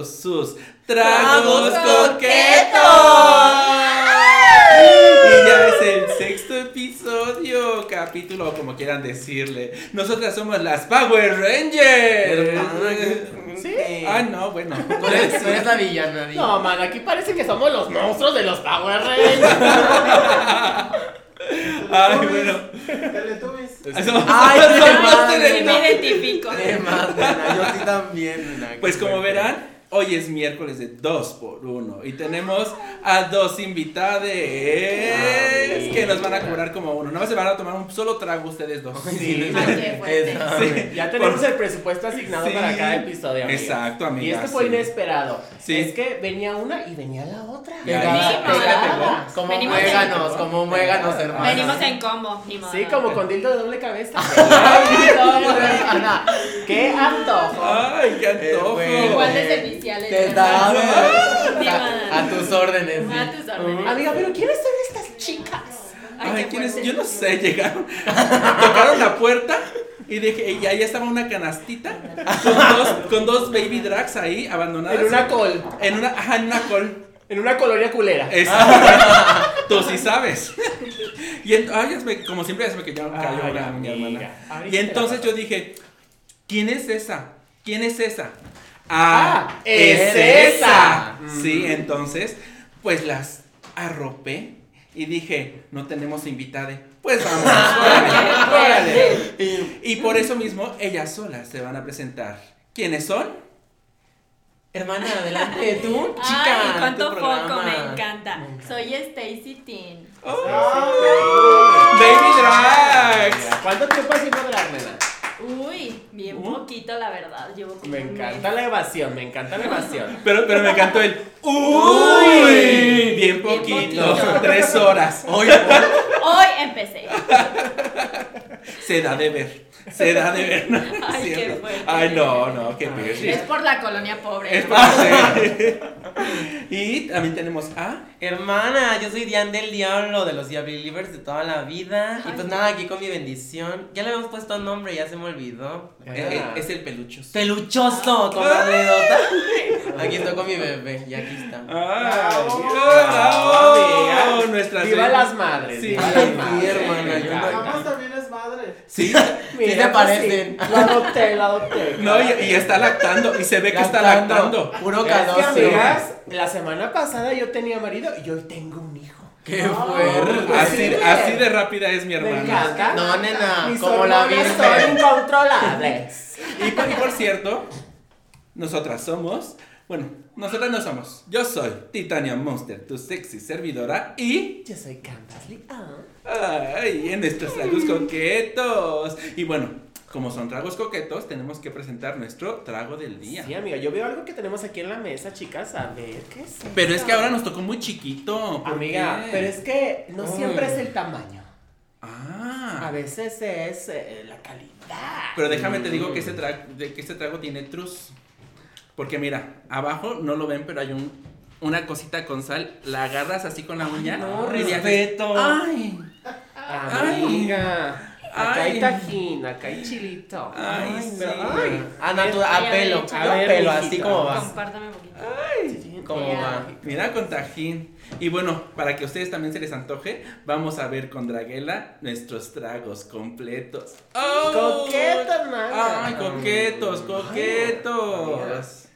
estos sus tragos coquetos. Y ya es el sexto episodio, capítulo, como quieran decirle. Nosotras somos las Power Rangers. ¿Sí? Ah, no, bueno. Tú eres, tú eres la villana. di. No, man, aquí parece que somos los monstruos de los Power Rangers. Ay, bueno. Teletubbies. Ay, me identifico. Qué más, nena, Yo sí también, nena, Pues como verán, hoy es miércoles de 2 por 1 y tenemos a dos invitadas que nos van a cobrar como uno. Más se van a tomar un solo trago ustedes dos. Sí. Ay, qué fuerte. Esa, Sí. Ya tenemos el presupuesto asignado Sí. para cada episodio. amiga. Exacto, Y amiga. este fue sí. inesperado. Sí. Es que venía una y venía la otra. Pegada, Sí, no, pegada. no. Como muéganos, como muéganos, hermano. Venimos en combo, ni modo. Sí, como con dildo de doble cabeza. Ay, no. ¡Qué antojo! Ay, qué antojo. Eh. Igual Te. Ni A, tus órdenes. sí. A tus órdenes. Amiga, pero ¿quiénes son estas chicas? Ay, Ay, qué ¿quién es? fuerte. Yo no sé, llegaron, tocaron la puerta y dije, y ahí estaba una canastita con dos, con dos baby drags ahí abandonadas. En una col. En una, ajá, en una col. En una colonia culera. Exacto. Tú sí sabes. Y ay, me- como siempre ya se me cayó, cayó Ay, la- mi hermana. Y entonces yo dije, ¿quién es esa? ¿Quién es esa? Ah, es esa. Sí, entonces, pues las arropé y dije, no tenemos invitada. Pues vamos, órale, órale. Y- por eso mismo, ellas solas se van a presentar. ¿Quiénes son? Hermana, adelante, tú, chica. Ay, cuánto foco, programa. me encanta. Soy Stacy Teen. Baby Drags. ¿Cuánto tiempo haciendo drag, nena? Uy, bien Uh. poquito, la verdad. Llevo como Me encanta la evasión, me encanta la evasión. Pero, pero me encantó el uy, bien poquito, poquito. tres horas. Hoy, mes. Hoy empecé. Se da de ver, se da de ver. ¿no? Ay, qué fuerte. Ay, no, no, qué perri. Es por la colonia pobre. Es ¿no? porque- Y también tenemos a Hermana, yo soy Diane del Diablo, de los Diablivers de toda la vida. Y Ay. pues nada, aquí con mi bendición. Ya le habíamos puesto nombre, ya se me olvidó. Ah. eh, es el peluchos. Peluchoso, comadredota. Aquí estoy con mi bebé, y aquí está. Ay, Bravo, bravo, Viva las madres. Sí. viva Ay, hermana, yo no- también es madre. Sí, Mira, te pues parecen. sí, La adopté, la adopté. no, y, y está lactando, y se ve que está Lactando, lactando. Puro Es que, calor. amigas, la semana pasada yo tenía marido y hoy tengo un hijo. Qué No, fuerte. pues Así, sí. así de rápida es mi Me hermana. encanta. No, nena, Mis como la virgen. son incontrolables. Y por, y por cierto, nosotras somos, bueno, nosotras no somos. Yo soy Titania Monster, tu sexy servidora, y Yo soy Candace Lee. Ay, en nuestros tragos coquetos. Y bueno, como son tragos coquetos, tenemos que presentar nuestro trago del día. Sí, amiga, yo veo algo que tenemos aquí en la mesa, chicas. A ver, ¿qué es? Pero es que ahora nos tocó muy chiquito. ¿por Amiga, qué? pero es que no siempre es el tamaño. A Ah. veces es eh, la calidad. Pero déjame te digo que este que este trago tiene truz. Porque mira, abajo no lo ven, pero hay un una cosita con sal, la agarras así con la uña. no, y respeto. Ay. Amiga. Acá Ay. hay tajín, acá hay chilito. Ay, sí. ay. Ah, natu- a pelo, yo A a ver, pelo, así como va. Compártame un poquito. Ay. ¿Cómo Ya. va? Mira con tajín. Y bueno, para que a ustedes también se les antoje, vamos a ver con Draguela nuestros tragos completos. ¡Oh! Coqueto, hermana. Ay, coquetos, coquetos.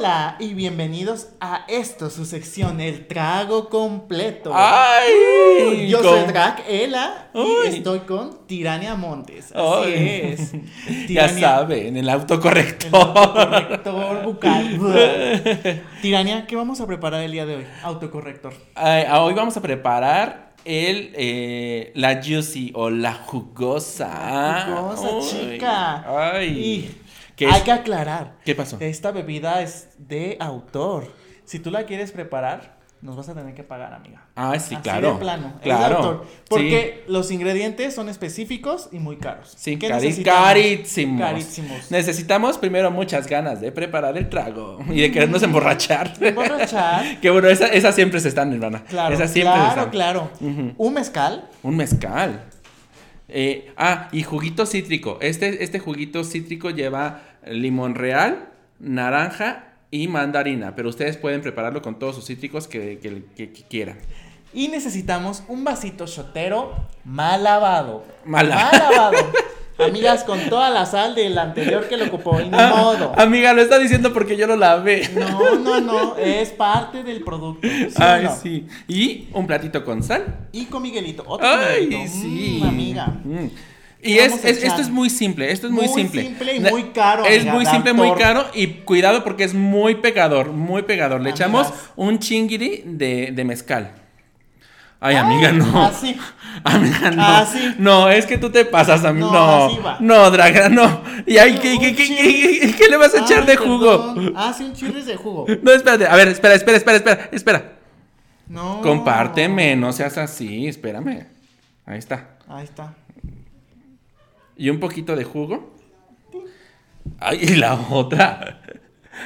Hola y bienvenidos a esto, su sección, el trago completo. ¡Ay! Yo con- soy Drag Ela y estoy con Tirania Montes. Así Ay. es. Ya Tirania- saben, el autocorrector. el autocorrector bucal. Tirania, ¿qué vamos a preparar el día de hoy? Autocorrector. Ay, ah, hoy vamos a preparar el eh, la juicy o la jugosa. Jugosa, Uy, chica. Ay. Y ¿Qué, hay que aclarar. ¿Qué pasó? Esta bebida es de autor. Si tú la quieres preparar, nos vas a tener que pagar, amiga. Ah, sí, Así claro. de plano. Claro. Sí. Porque los ingredientes son específicos y muy caros. Sí, ¿Qué cari- necesitamos? carísimos. Carísimos. Necesitamos primero muchas ganas de preparar el trago y de querernos emborrachar. Emborrachar. que bueno, esa- esas siempre se están, hermana. Claro, Esas siempre claro, están. claro. Un mezcal. Un mezcal. Eh, ah, y juguito cítrico. Este, este juguito cítrico lleva limón real, naranja y mandarina. Pero ustedes pueden prepararlo con todos sus cítricos que, que- que- que quieran. Y necesitamos un vasito shotero mal lavado. Mal Mal lavado. Amigas, con toda la sal del anterior que lo ocupó. Y ni modo. Ah, amiga, lo está diciendo porque yo lo lavé. No, no, no. Es parte del producto. ¿sí o Ay, no? sí. Y un platito con sal. Y con Miguelito. Otro Ay, Miguelito. sí. Mm, amiga. Mm. Y ¿Qué es, a es- echar? esto es muy simple, esto es muy, Muy simple. simple y muy caro, Es amiga, muy simple, muy por- caro y cuidado porque es muy pegador, muy pegador. Le Amigas. echamos un chinguiri de, de mezcal. Ay, amiga, no. Así. Amiga, no. Así. No, es que tú te pasas a mí. No, No, así va. no, Draga, no. ¿Y ay, ¿qué, qué, qué, qué- le vas a echar Ay, de jugo? perdón. Ah, sí, un chirris de jugo. No, espérate. A ver, espera, espera, espera, espera, espera. No. Compárteme, no seas así, espérame. Ahí está. Ahí está. Y un poquito de jugo. Ay, y la otra.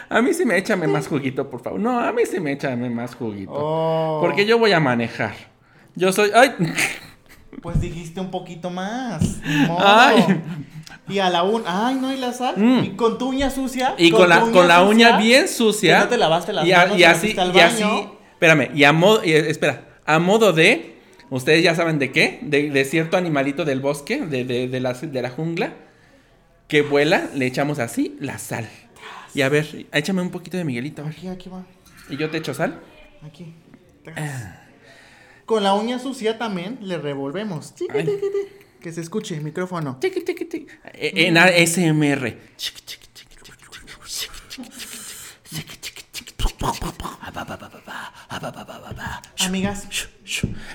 A mí sí me échame más juguito, por favor. No, a mí sí me échame más juguito. Oh. Porque yo voy a manejar. Yo soy. ¡Ay! Pues dijiste un poquito más. Ay. Y a la un. Ay, no, y la sal. Mm. Y con tu uña sucia. Y con, la, tu con la uña bien sucia. que no te lavaste las y, a- manos y y así, y así. Espérame, y a modo. y, espera, a modo de. Ustedes ya saben de qué, de, cierto animalito del bosque, de, de, de, la, de la jungla, que vuela, le echamos así la sal. Y a ver, échame un poquito de Miguelito. Aquí, aquí va. ¿Y yo te echo sal? Aquí. Con la uña sucia también le revolvemos. Que se escuche el micrófono. En ASMR. Amigas,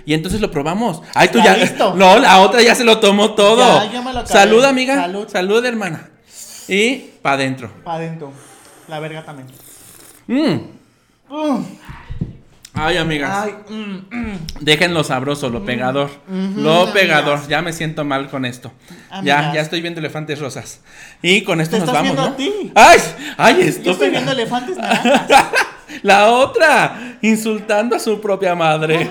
y entonces lo probamos. Ay, tú Ya ya. listo. No, la otra ya se lo tomó todo. Ya, ya me lo acabé. Salud, amiga. Salud. Salud, hermana. Y pa' adentro. para adentro. La verga también. Mm. Mm. Ay, amigas. Ay, mm, mm. Déjenlo sabroso, lo pegador. lo amigas. pegador. Ya me siento mal con esto. Ya, Amigas. ya estoy viendo elefantes rosas. Y con esto Te nos estás vamos, viendo ¿no? a ti. Ay, ay, esto Yo estoy viendo elefantes naranjas. La otra, insultando a su propia madre.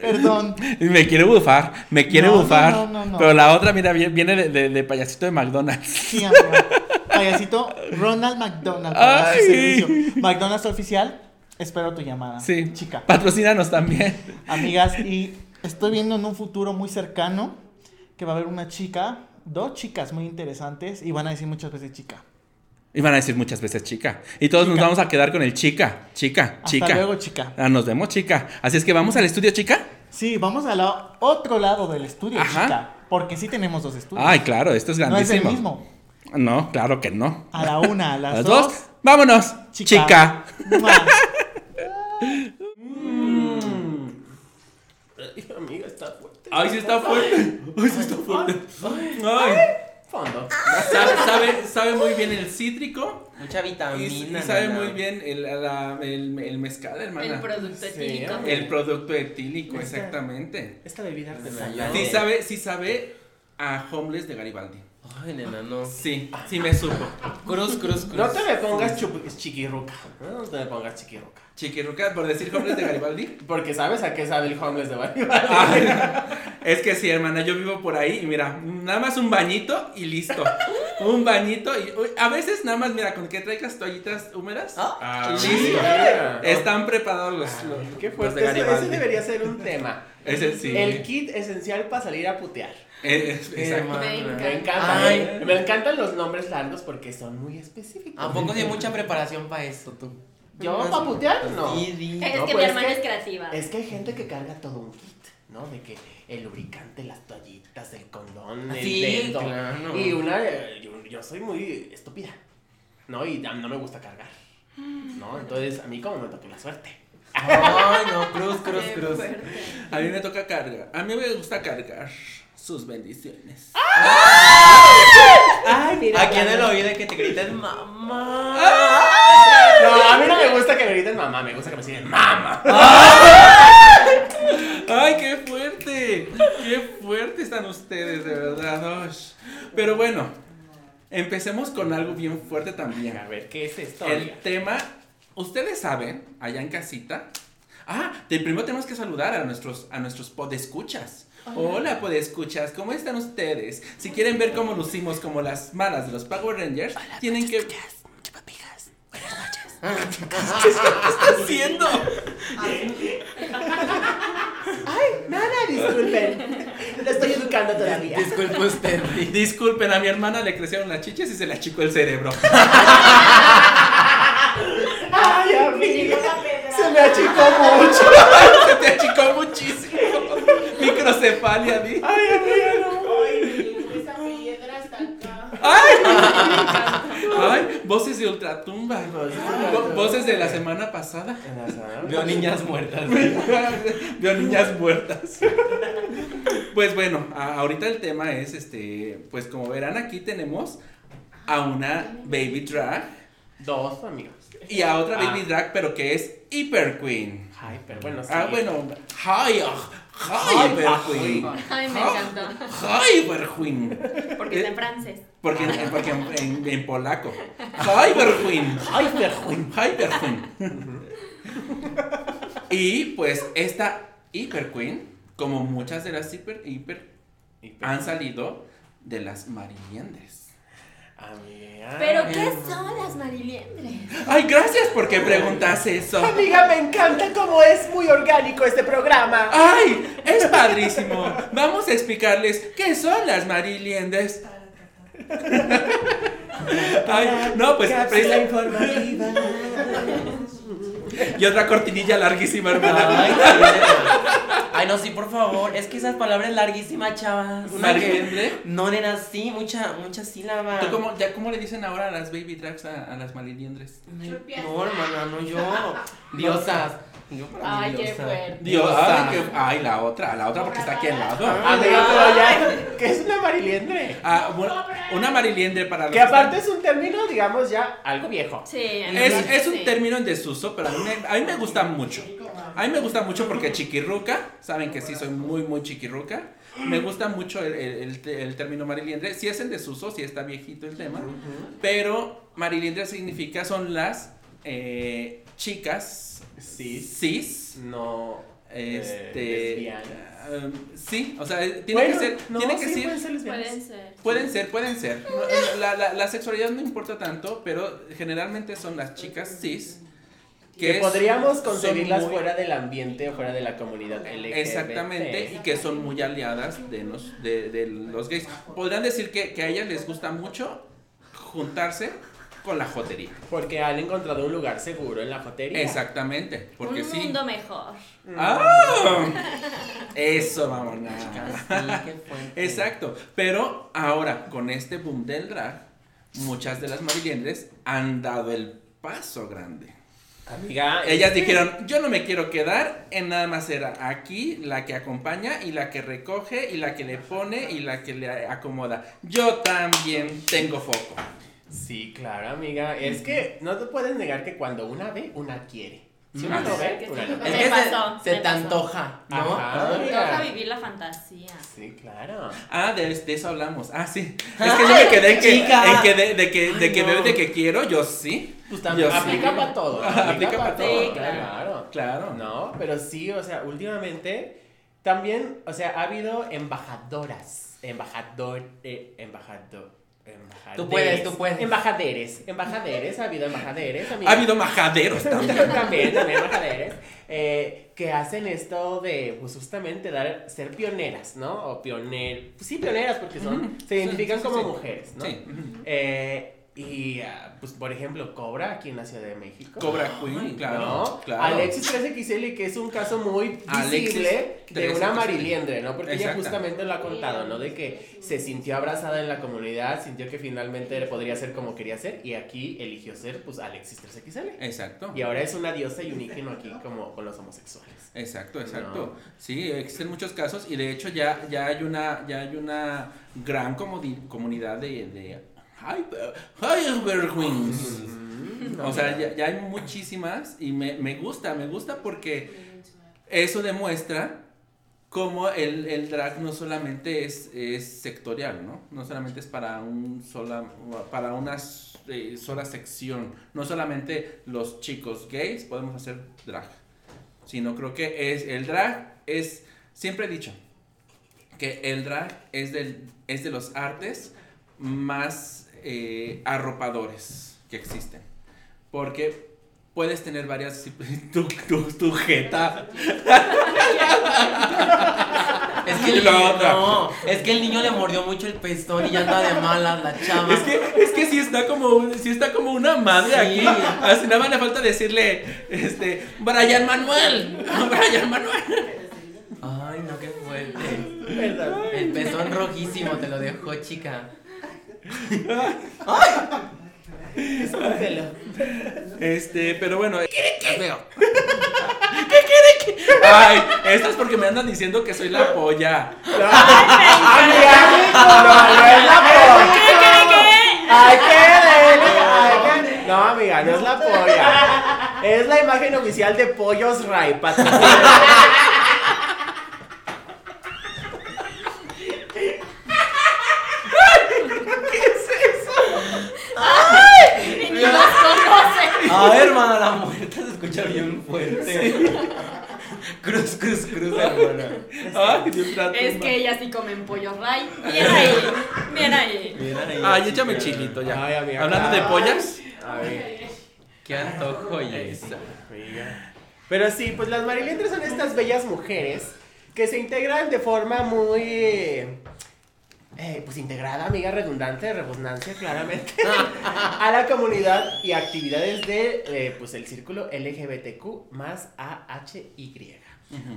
Perdón. Y me quiere bufar, me quiere No, bufar. no, no, no. Pero la otra, mira, vie- viene de, de- de payasito de McDonald's. Sí, amiga. Payasito Ronald McDonald. para su Ay. servicio. McDonald's oficial. Espero tu llamada. Sí. Chica. Patrocínanos también. Amigas, y estoy viendo en un futuro muy cercano que va a haber una chica, dos chicas muy interesantes y van a decir muchas veces chica. Y van a decir muchas veces chica. Y todos nos Chica. vamos a quedar con el chica, chica, Hasta chica. luego, chica. Ah, nos vemos, chica. Así es que vamos al estudio, chica. Sí, vamos al otro lado del estudio, Ajá. chica. Porque sí tenemos dos estudios. Ay, claro, esto es no es grandísimo. el mismo. No, claro que no. A la una, a A las, las dos. dos, vámonos, chica. Mua. Ay, amiga, está fuerte. Ay, sí está fuerte. Ay, sí está fuerte. Ay. Fondo. Sabe, sabe, sabe muy bien el cítrico. Mucha Y, vitamina. y sabe nana. muy bien el, la- el, el mezcal, hermana. El producto Sí, etílico. El producto etílico, Esta- exactamente. Esta bebida artesanal. Sí sabe, sí sabe a Homeless de Garibaldi. Ay, nena, no. Sí, sí me supo. Cruz, cruz, cruz. No te me pongas chiquirruca. No te me pongas chiquirruca. Chiquiruca, por decir Homeless de Garibaldi. Porque sabes a qué sabe el homeless de. Ay, es que sí, hermana, yo vivo por ahí y mira, nada más un bañito y listo. Un bañito y uy, a veces nada más, mira, con que traigas toallitas húmedas. Ah, listo. mira. Están preparados los, los- Qué los fuerte. Eso- Garibaldi. ese debería ser un tema. Ese sí. El kit esencial para salir a putear. Eh, es- exacto. Me Me encanta. Me encantan los nombres largos porque son muy específicos. ¿A poco hay mucha preparación para eso, tú? ¿Yo para putear? No. Sí. Es No, que pues mi es hermana que- es creativa. Es que hay gente que carga todo un kit, ¿no? De que el lubricante, las toallitas, el condón, el Sí, dedo. claro. Y una, yo, yo soy muy estúpida, ¿no? Y no me gusta cargar, ¿no? Entonces, a mí como me toque la suerte. Ay, no, cruz, cruz, cruz. A mí me toca cargar. A mí me gusta cargar sus bendiciones. Ay, mira. Aquí en el oído que te griten mamá. No, a mí no me gusta que me griten mamá, me gusta que me digan mamá. ¡Ay, qué fuerte! ¡Qué fuerte están ustedes, de verdad! Pero bueno, empecemos con algo bien fuerte también. A ver, ¿qué es esto? El tema, ustedes saben, allá en casita. Ah, de primero tenemos que saludar a nuestros, a nuestros podescuchas. Hola, podescuchas, ¿cómo están ustedes? Si quieren ver cómo lucimos como las malas de los Power Rangers, tienen que. ¿Qué está haciendo? Nada, disculpen. Lo estoy educando todavía. Disculpe usted. Disculpen, a mi hermana le crecieron las chiches y se le achicó el cerebro. Ay, amiga. Se me achicó mucho. se te achicó muchísimo. Microcefalia, di. Ay, amiga, no. Esa piedra está acá. ¡Ay! ¡Ay! Voces de ultratumba. Vo- Voces de la semana pasada. Veo niñas muertas. Veo niñas muertas. Pues bueno, ahorita el tema es este. Pues como verán, aquí tenemos a una baby drag Dos, amigos. y a otra baby Ah. drag, pero que es Hyper Queen. Ay, pero bueno, sí. Ah, bueno, hi, hi, Hyper Queen. Ay, me encantó. Hyper Queen. Porque está en francés. Porque, en- porque en, en- en polaco. Hyper Queen. Hyper Queen. Hyper Queen. Y pues esta Hyper Queen, como muchas de las hiper, hiper han salido de las mariliendres. Amiga. ¿Pero qué son las mariliendres? Ay, gracias porque preguntas eso. Amiga, me encanta cómo es muy orgánico este programa. ¡Ay! Es padrísimo. Vamos a explicarles qué son las mariliendres. Ay, no, pues Cápsula informativa. Y otra cortinilla larguísima, hermana. Ay, Ay, no, sí, por favor. Es que esas palabras larguísimas, chavas. Una que-. No, nena, sí, mucha, mucha sílaba. ¿Tú cómo, ya, cómo le dicen ahora a las baby drags a, a las mariliendres? No, hermana, no yo. Diosas. Yo para mí Ay, qué diosa. fuerte. Dios, ay, la otra, la otra porque está aquí al lado. Pero ya. ¿Qué es una mariliendre? Ah, bueno, una mariliendre para los Que aparte es un término, digamos, ya algo viejo. Sí, en Es, es un sí. término en desuso, pero a mí, me, a mí me gusta mucho. A mí me gusta mucho porque chiquirruca, saben que sí soy muy, muy chiquirruca. Me gusta mucho el, el- el- el término mariliendre. Sí es en desuso, sí está viejito el tema. Pero mariliendre significa, son las eh, chicas Sí. cis. No. Este. eh, lesbianas. um, sí, o sea, tiene Bueno, que ser. no, tiene que sí, ser. pueden ser lesbianas. Pueden ser. Pueden ser, pueden ser. No, eh, La, la- la sexualidad no importa tanto, pero generalmente son las chicas cis. Que podríamos muy- fuera del ambiente o fuera de la comunidad LGBT. Exactamente, y que son muy aliadas de, nos- de, de los gays. Podrían decir que, que a ellas les gusta mucho juntarse con la jotería. Porque han encontrado un lugar seguro en la jotería. Exactamente, porque un sí. mundo mejor. ¡Ah! Eso, vámonos. Sí. Exacto, pero ahora con este boom del drag, muchas de las mariliendres han dado el paso grande. Amiga, Ellas dijeron, yo no me quiero quedar en nada más ser aquí la que acompaña y la que recoge y la que le pone y la que le acomoda. Yo también tengo foco. Sí, claro, amiga. Es que no te puedes negar que cuando una ve, una quiere. Si una Ah, no sí. ve, una Es Me que pasó, se, se te pasó. antoja, ¿no? Ajá. Amiga. toca vivir la fantasía. Sí, claro. Ah, de, de eso hablamos. Ah, sí. Es que yo me quedé en que, en que de, de que, de Ay, que no. veo y de que quiero, yo sí. Pues también sí. aplica para todo. Aplica pa' todo, Sí, claro. claro. No, pero sí, o sea, últimamente también, o sea, ha habido embajadoras, embajador, eh, embajador, embajadores. Tú puedes, tú puedes. Embajaderes, embajaderes, ha habido embajaderes. amiga. Ha habido majaderos también. también, también embajaderes, eh, que hacen esto de, pues justamente, dar, ser pioneras, ¿no? O pioner, pues sí, pioneras, porque son, se identifican Sí, sí, como sí. mujeres, ¿no? Sí. Eh, y, ah, pues, por ejemplo, Cobra, aquí en la Ciudad de México. Cobra Queen, claro. ¿no? claro. Alexis 13XL, que es un caso muy visible de una 13XL. mariliendre, ¿no? Porque ella justamente lo ha contado, ¿no? De que se sintió abrazada en la comunidad, sintió que finalmente podría ser como quería ser, y aquí eligió ser, pues, Alexis 13XL. Exacto. Y ahora es una diosa y un ícono aquí como con los homosexuales. Exacto, exacto. No. Sí, existen muchos casos y de hecho ya, ya hay una, ya hay una gran comodi- comunidad de, de hyper, hyper queens. O sea, ya, ya hay muchísimas y me, me gusta, me gusta porque eso demuestra cómo el, el drag no solamente es, es sectorial, ¿no? No solamente es para un sola, para una eh, sola sección. No solamente los chicos gays podemos hacer drag. Sino creo que es el drag es siempre he dicho que el drag es del es de los artes más eh, arropadores que existen. Porque puedes tener varias tu, tu, tu jeta. Es que, el niño, no, es que el niño le mordió mucho el pezón y ya anda de malas la chava. Es que, es que sí está como, sí está como una madre Sí. aquí. Así nada más le falta decirle, este, Brian Manuel. Brian Manuel. Ay, no, qué fuerte. El pezón rojísimo te lo dejó, chica. Escúchelo. Este, pero bueno. ¿Qué veo? ¿Qué quiere que? Ay, esto es porque me andan diciendo que soy la polla. Amiga, no, no es la polla. Ay, qué ay, No, amiga, no es la polla. Es la imagen oficial de Pollos Ray, patrocinada. Y ni los conoce. A ver, hermana, la muerte se escucha bien fuerte. Cruz, cruz, cruz, hermana. Ay, Dios Es que ellas sí comen pollo ray. Bien ahí, bien ahí. Mira ahí. Ay, échame chilito ya. Ay, amiga, Hablando de pollas. A ver. Qué antojo y eso. Amiga. Pero sí, pues las marilientres son estas bellas mujeres que se integran de forma muy. Eh, pues integrada, amiga, redundante, redundancia, claramente, a la comunidad y actividades de, eh, pues, el círculo LGBTQ más AHY,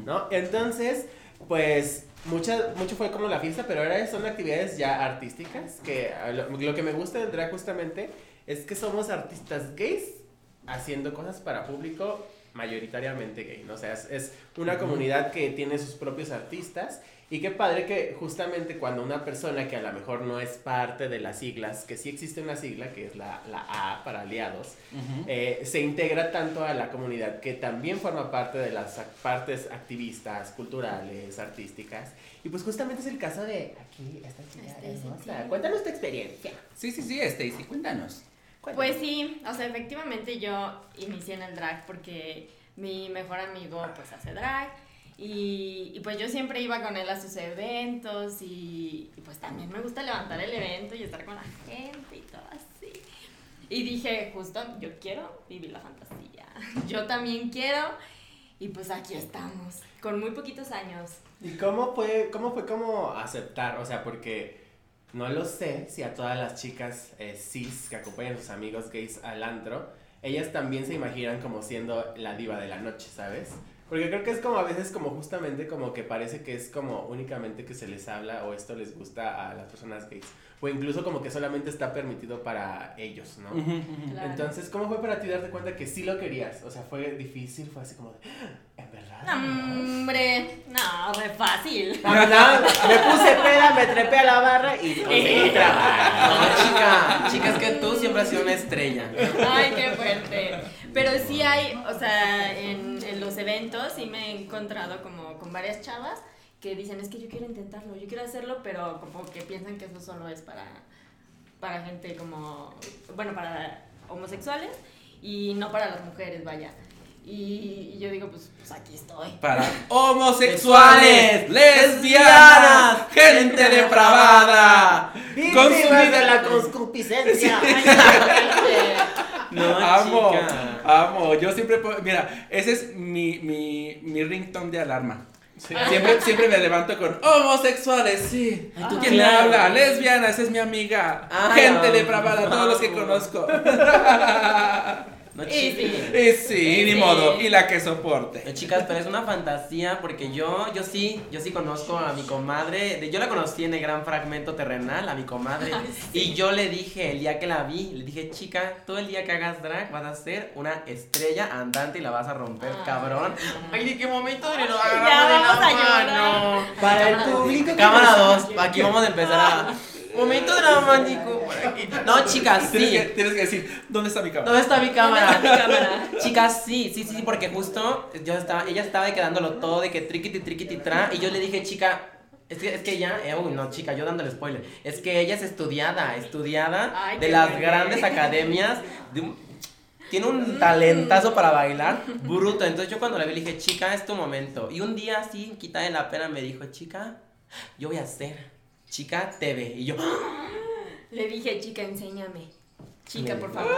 ¿no? Entonces, pues, mucha, mucho fue como la fiesta, pero ahora son actividades ya artísticas, que lo, lo que me gusta del drag justamente es que somos artistas gays haciendo cosas para público mayoritariamente gay, ¿no? O sea, es, es una comunidad que tiene sus propios artistas y qué padre que justamente cuando una persona que a lo mejor no es parte de las siglas, que sí existe una sigla que es la, la A para aliados, eh, se integra tanto a la comunidad que también forma parte de las partes activistas, culturales, artísticas. Y pues justamente es el caso de aquí, esta chica hermosa. Cuéntanos tu experiencia. Sí, sí, sí, Stacy, cuéntanos. Pues sí, o sea, efectivamente yo inicié en el drag porque mi mejor amigo pues hace drag y, y, pues yo siempre iba con él a sus eventos y, y, pues también me gusta levantar el evento y estar con la gente y todo así. Y dije, justo, yo quiero vivir la fantasía, yo también quiero y pues aquí estamos, con muy poquitos años. ¿Y cómo fue, cómo fue como aceptar? O sea, porque no lo sé si a todas las chicas eh, cis que acompañan a sus amigos gays al antro, ellas también se imaginan como siendo la diva de la noche, ¿sabes? Porque creo que es como a veces como justamente como que parece que es como únicamente que se les habla o esto les gusta a las personas gays. O incluso como que solamente está permitido para ellos, ¿no? Claro. Entonces, ¿cómo fue para ti darte cuenta que sí lo querías? O sea, fue difícil, fue así como de, "Ah, en verdad. No, hombre, no, re fácil. No, no, me puse peda, me trepé a la barra y conseguí trabajo. No, chica, chica, es que tú siempre has sido una estrella. Ay, qué fuerte. Pero sí hay, o sea, en, en los eventos sí me he encontrado como con varias chavas que dicen, es que yo quiero intentarlo, yo quiero hacerlo, pero como que piensan que eso solo es para, para gente como, bueno, para homosexuales y no para las mujeres, vaya. Y, y yo digo, pues, pues aquí estoy. Para homosexuales, lesbianas, gente depravada, Víctimas de consumida la qué No, amo, chica. amo. Yo siempre, po- mira, ese es mi, mi, mi ringtone de alarma. Siempre, siempre me levanto con homosexuales, sí. Ay, tú ¿Quién me claro. habla? Lesbianas, es mi amiga. Ay, Gente amo. depravada, todos los que conozco. No, Y sí. Y sí, ni Sí. modo. Y la que soporte. No, chicas, pero es una fantasía porque yo, yo sí, yo sí conozco a mi comadre. de- Yo la conocí en el gran fragmento terrenal, a mi comadre. Y yo le dije, el día que la vi, le dije, chica, todo el día que hagas drag vas a ser una estrella andante y la vas a romper, Ay. cabrón. Ay, ¿de qué momento de lo Ya agarramos de la vamos a mano? Para el público que Cámara nos- 2, aquí vamos a empezar a. Momento dramático. No, chicas, Tienes, que, sí. tienes que decir, ¿dónde está mi cámara? ¿Dónde está mi cámara? Mi cámara. Chicas, sí, sí, sí, sí, porque justo yo estaba, ella estaba de que dándolo todo, de que triquiti, triquiti, tra, y yo le dije, chica, es que, es que ella, eh, uy, no, chica, yo dándole spoiler, es que ella es estudiada, estudiada Ay, de las grandes academias, de un- tiene un talentazo para bailar, bruto, entonces yo cuando la vi le dije, chica, es tu momento, y un día así, quita de la pena, me dijo, chica, yo voy a hacer, chica, TV, y yo, Le dije, chica, enséñame. Chica, por favor.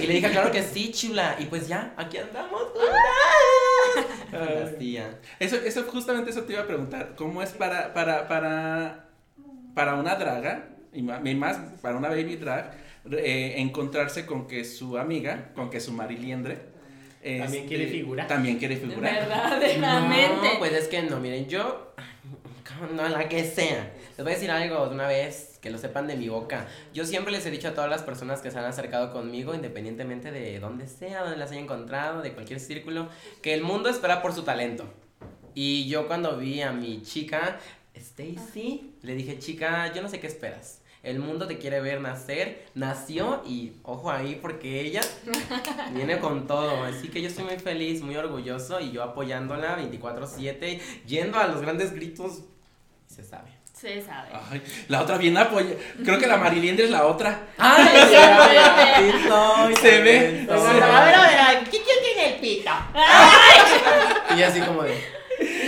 y le dije, claro que sí, chula, y pues ya, aquí andamos. Tía. Eso, eso, justamente eso te iba a preguntar. ¿Cómo es para, para, para, para una draga, y más para una baby drag, eh, encontrarse con que su amiga, con que su mariliendre, También quiere figurar. También quiere figurar. Verdaderamente. No, pues es que no, miren, yo. No, la que sea. Les voy a decir algo de una vez, que lo sepan de mi boca. Yo siempre les he dicho a todas las personas que se han acercado conmigo, independientemente de dónde sea, donde las haya encontrado, de cualquier círculo, que el mundo espera por su talento. Y yo cuando vi a mi chica, Stacy, le dije, chica, yo no sé qué esperas. El mundo te quiere ver nacer, nació y ojo ahí porque ella viene con todo. Así que yo estoy muy feliz, muy orgulloso y yo apoyándola 24/7, yendo a los grandes gritos. Se sabe. Se sabe. Ay, la otra bien apoya. Creo que la mariliendre es la otra. ¡Ay, Se Se ve. A ver, a ver, a ver, ¿quién tiene el pito? Y así como de.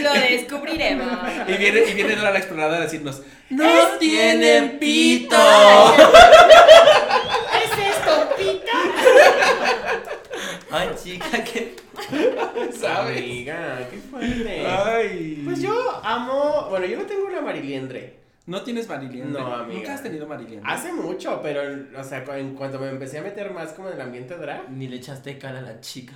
Lo descubriremos. Y viene, y viene Dora la exploradora a decirnos: ¡No tienen pito! ¿Es esto, pito? Ay, chica, que. ¿Sabes? Amiga, qué fuerte. Ay. Pues yo amo. Bueno, yo no tengo una mariliendre. ¿No tienes mariliendre? No, amiga. ¿Nunca has tenido mariliendre? Hace mucho, pero, o sea, en cuanto me empecé a meter más como en el ambiente drag. Ni le echaste cara a la chica.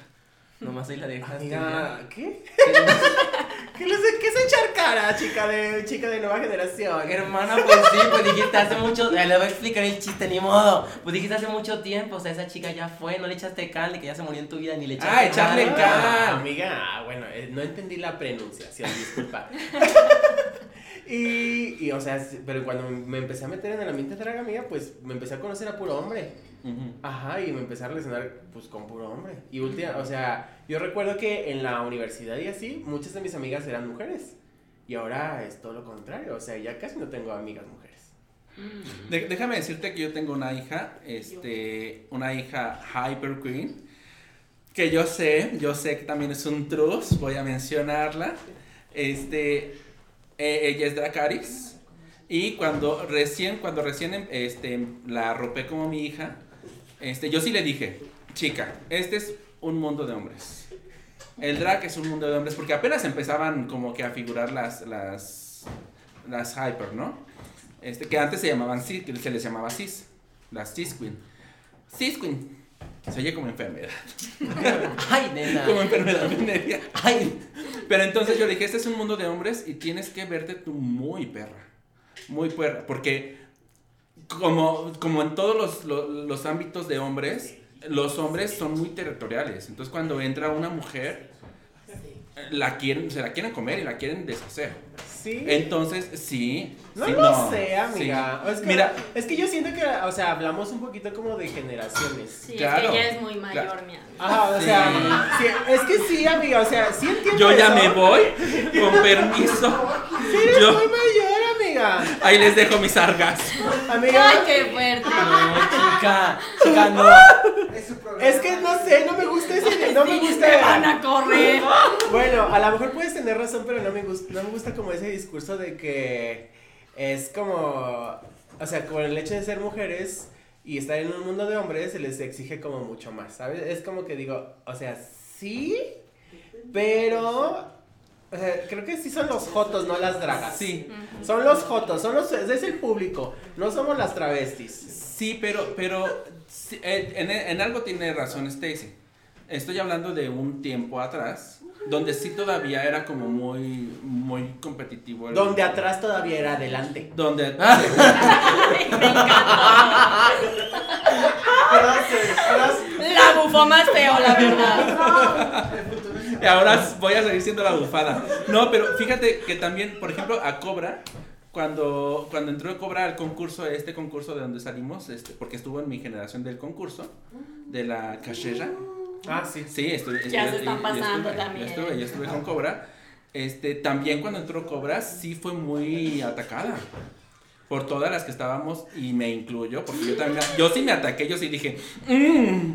Nomás ahí la dejaste. Amiga, ¿qué? ¿Qué, les, ¿Qué es echar cara, chica de, chica de nueva generación? Hermana, pues sí, pues dijiste hace mucho. eh, le voy a explicar el chiste, ni modo. Pues dijiste hace mucho tiempo, o sea, esa chica ya fue, no le echaste cal, de que ya se murió en tu vida, ni le echaste Ah, echarle cal. cal. Ah, amiga, ah, bueno, eh, no entendí la pronunciación, disculpa. y, y, o sea, pero cuando me empecé a meter en el ambiente drag, amiga, pues me empecé a conocer a puro hombre. Ajá, y me empecé a relacionar pues con puro hombre. Y última, o sea, yo recuerdo que en la universidad y así, muchas de mis amigas eran mujeres. Y ahora es todo lo contrario, o sea, ya casi no tengo amigas mujeres. De- déjame decirte que yo tengo una hija, este, una hija Hyper Queen, que yo sé, yo sé que también es un trus, voy a mencionarla. Este, eh, ella es Dracaris. Y cuando recién, cuando recién em- este, la arropé como mi hija, este, yo sí le dije, chica, este es un mundo de hombres. El drag es un mundo de hombres, porque apenas empezaban como que a figurar las, las, las hyper, ¿no? Este, que antes se llamaban cis, que se les llamaba cis, las cis queen. Cis queen, se oye como enfermedad, Ay, nena. como enfermedad venérea. Ay. Pero entonces yo le dije, este es un mundo de hombres y tienes que verte tú muy perra, muy perra, porque como, como en todos los, los, los ámbitos de hombres, los hombres son muy territoriales, entonces cuando entra una mujer, la quieren, se la quieren comer y la quieren deshacer. Sí. Entonces, sí. No sí, lo sé, amiga. sí. Es que, Mira, es que yo siento que, o sea, hablamos un poquito como de generaciones. Sí, Claro, es que ella es muy mayor, claro. mi amiga. Ajá, o sea, sí, es que sí, amiga, o sea, sí entiendo yo ya eso. me voy, con permiso. Sí, eres Yo, muy mayor, amiga. ahí les dejo mis sargas. Amiga, Ay, qué fuerte. No, chica. Chica, no. Es su es que no sé, no me gusta ese, no me Sí, me van gusta. a correr. Bueno, a lo mejor puedes tener razón, pero no me gusta, no me gusta como ese discurso de que es como, o sea, con el hecho de ser mujeres y estar en un mundo de hombres se les exige como mucho más, ¿sabes? Es como que digo, o sea, sí, pero, o sea, creo que sí son los jotos, no las dragas. Sí, Son los jotos, son los, es el público, no somos las travestis. sí, pero, pero sí, eh, en, en algo tiene razón Stacy. Estoy hablando de un tiempo atrás, donde sí todavía era como muy, muy competitivo. el- Donde atrás todavía era adelante. Donde... Frases. La bufó más feo, la verdad. Y ahora voy a seguir siendo la bufada. No, pero fíjate que también, por ejemplo, a Cobra, cuando, cuando entró a cobrar el concurso, este concurso de donde salimos, este, porque estuvo en mi generación del concurso, de la cachera. Ah, sí. Sí, estuve. Ya estuve- se están yo pasando estuve, también. Yo estuve, yo estuve con Cobra. Este, también cuando entró Cobra, sí fue muy atacada. Por todas las que estábamos, y me incluyo, porque yo también, yo sí me ataqué, yo sí dije, mmm,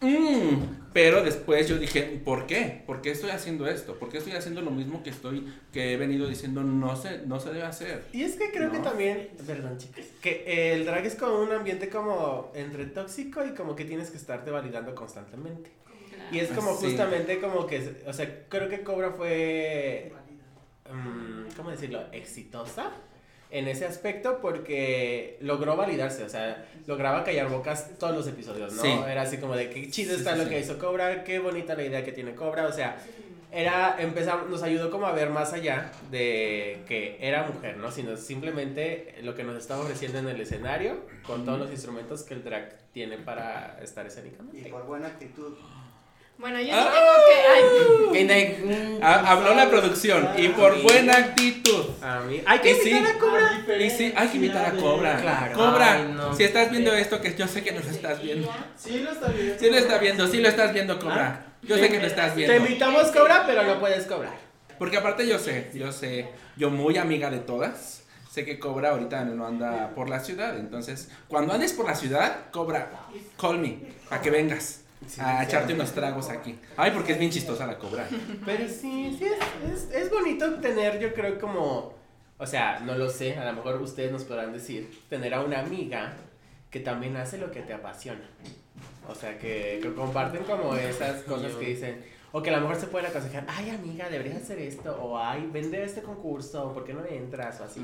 mmm, pero después yo dije, ¿por qué? ¿Por qué estoy haciendo esto? ¿Por qué estoy haciendo lo mismo que estoy, que he venido diciendo, no se, no se debe hacer? Y es que creo que también, perdón chicas, que el drag es como un ambiente como entre tóxico y como que tienes que estarte validando constantemente. Y es como Sí. justamente como que, o sea, creo que Cobra fue, mm, ¿cómo decirlo? Exitosa en ese aspecto porque logró validarse, o sea, lograba callar bocas todos los episodios, ¿no? Sí. Era así como de qué chido Sí, está sí, lo sí. que hizo Cobra, qué bonita la idea que tiene Cobra, o sea, era, empezamos, nos ayudó como a ver más allá de que era mujer, ¿no? Sino simplemente lo que nos estaba ofreciendo en el escenario con todos los instrumentos que el drag tiene para estar Y escénicamente. por buena actitud. Bueno, yo sí Ah. tengo que. ay, Que de- mm, Ha- habló la producción, y por buena actitud. A mí, hay que Y sí. invitar a Cobra. Y sí, hay que invitar a Cobra. Claro. Cobra, Ay, no. si estás viendo esto, que yo sé que no lo estás viendo. Sí, lo está viendo. Sí lo está viendo, sí lo estás viendo, Cobra. Yo sé que lo estás Te viendo. invitamos Cobra, pero no puedes cobrar. Porque aparte yo sé, yo sé, yo muy amiga de todas. Sé que Cobra ahorita no anda por la ciudad. Entonces, cuando andes por la ciudad, Cobra, call me, para que vengas Sí, a echarte unos tragos aquí. Ay, porque es bien chistosa la Cobra. Pero sí, sí, es, es, es bonito tener, yo creo, como, o sea, no lo sé, a lo mejor ustedes nos podrán decir, tener a una amiga que también hace lo que te apasiona. O sea, que, que comparten como esas cosas que dicen, o que a lo mejor se pueden aconsejar, ay amiga, deberías hacer esto, o ay, vende este concurso, ¿por qué no entras? O así.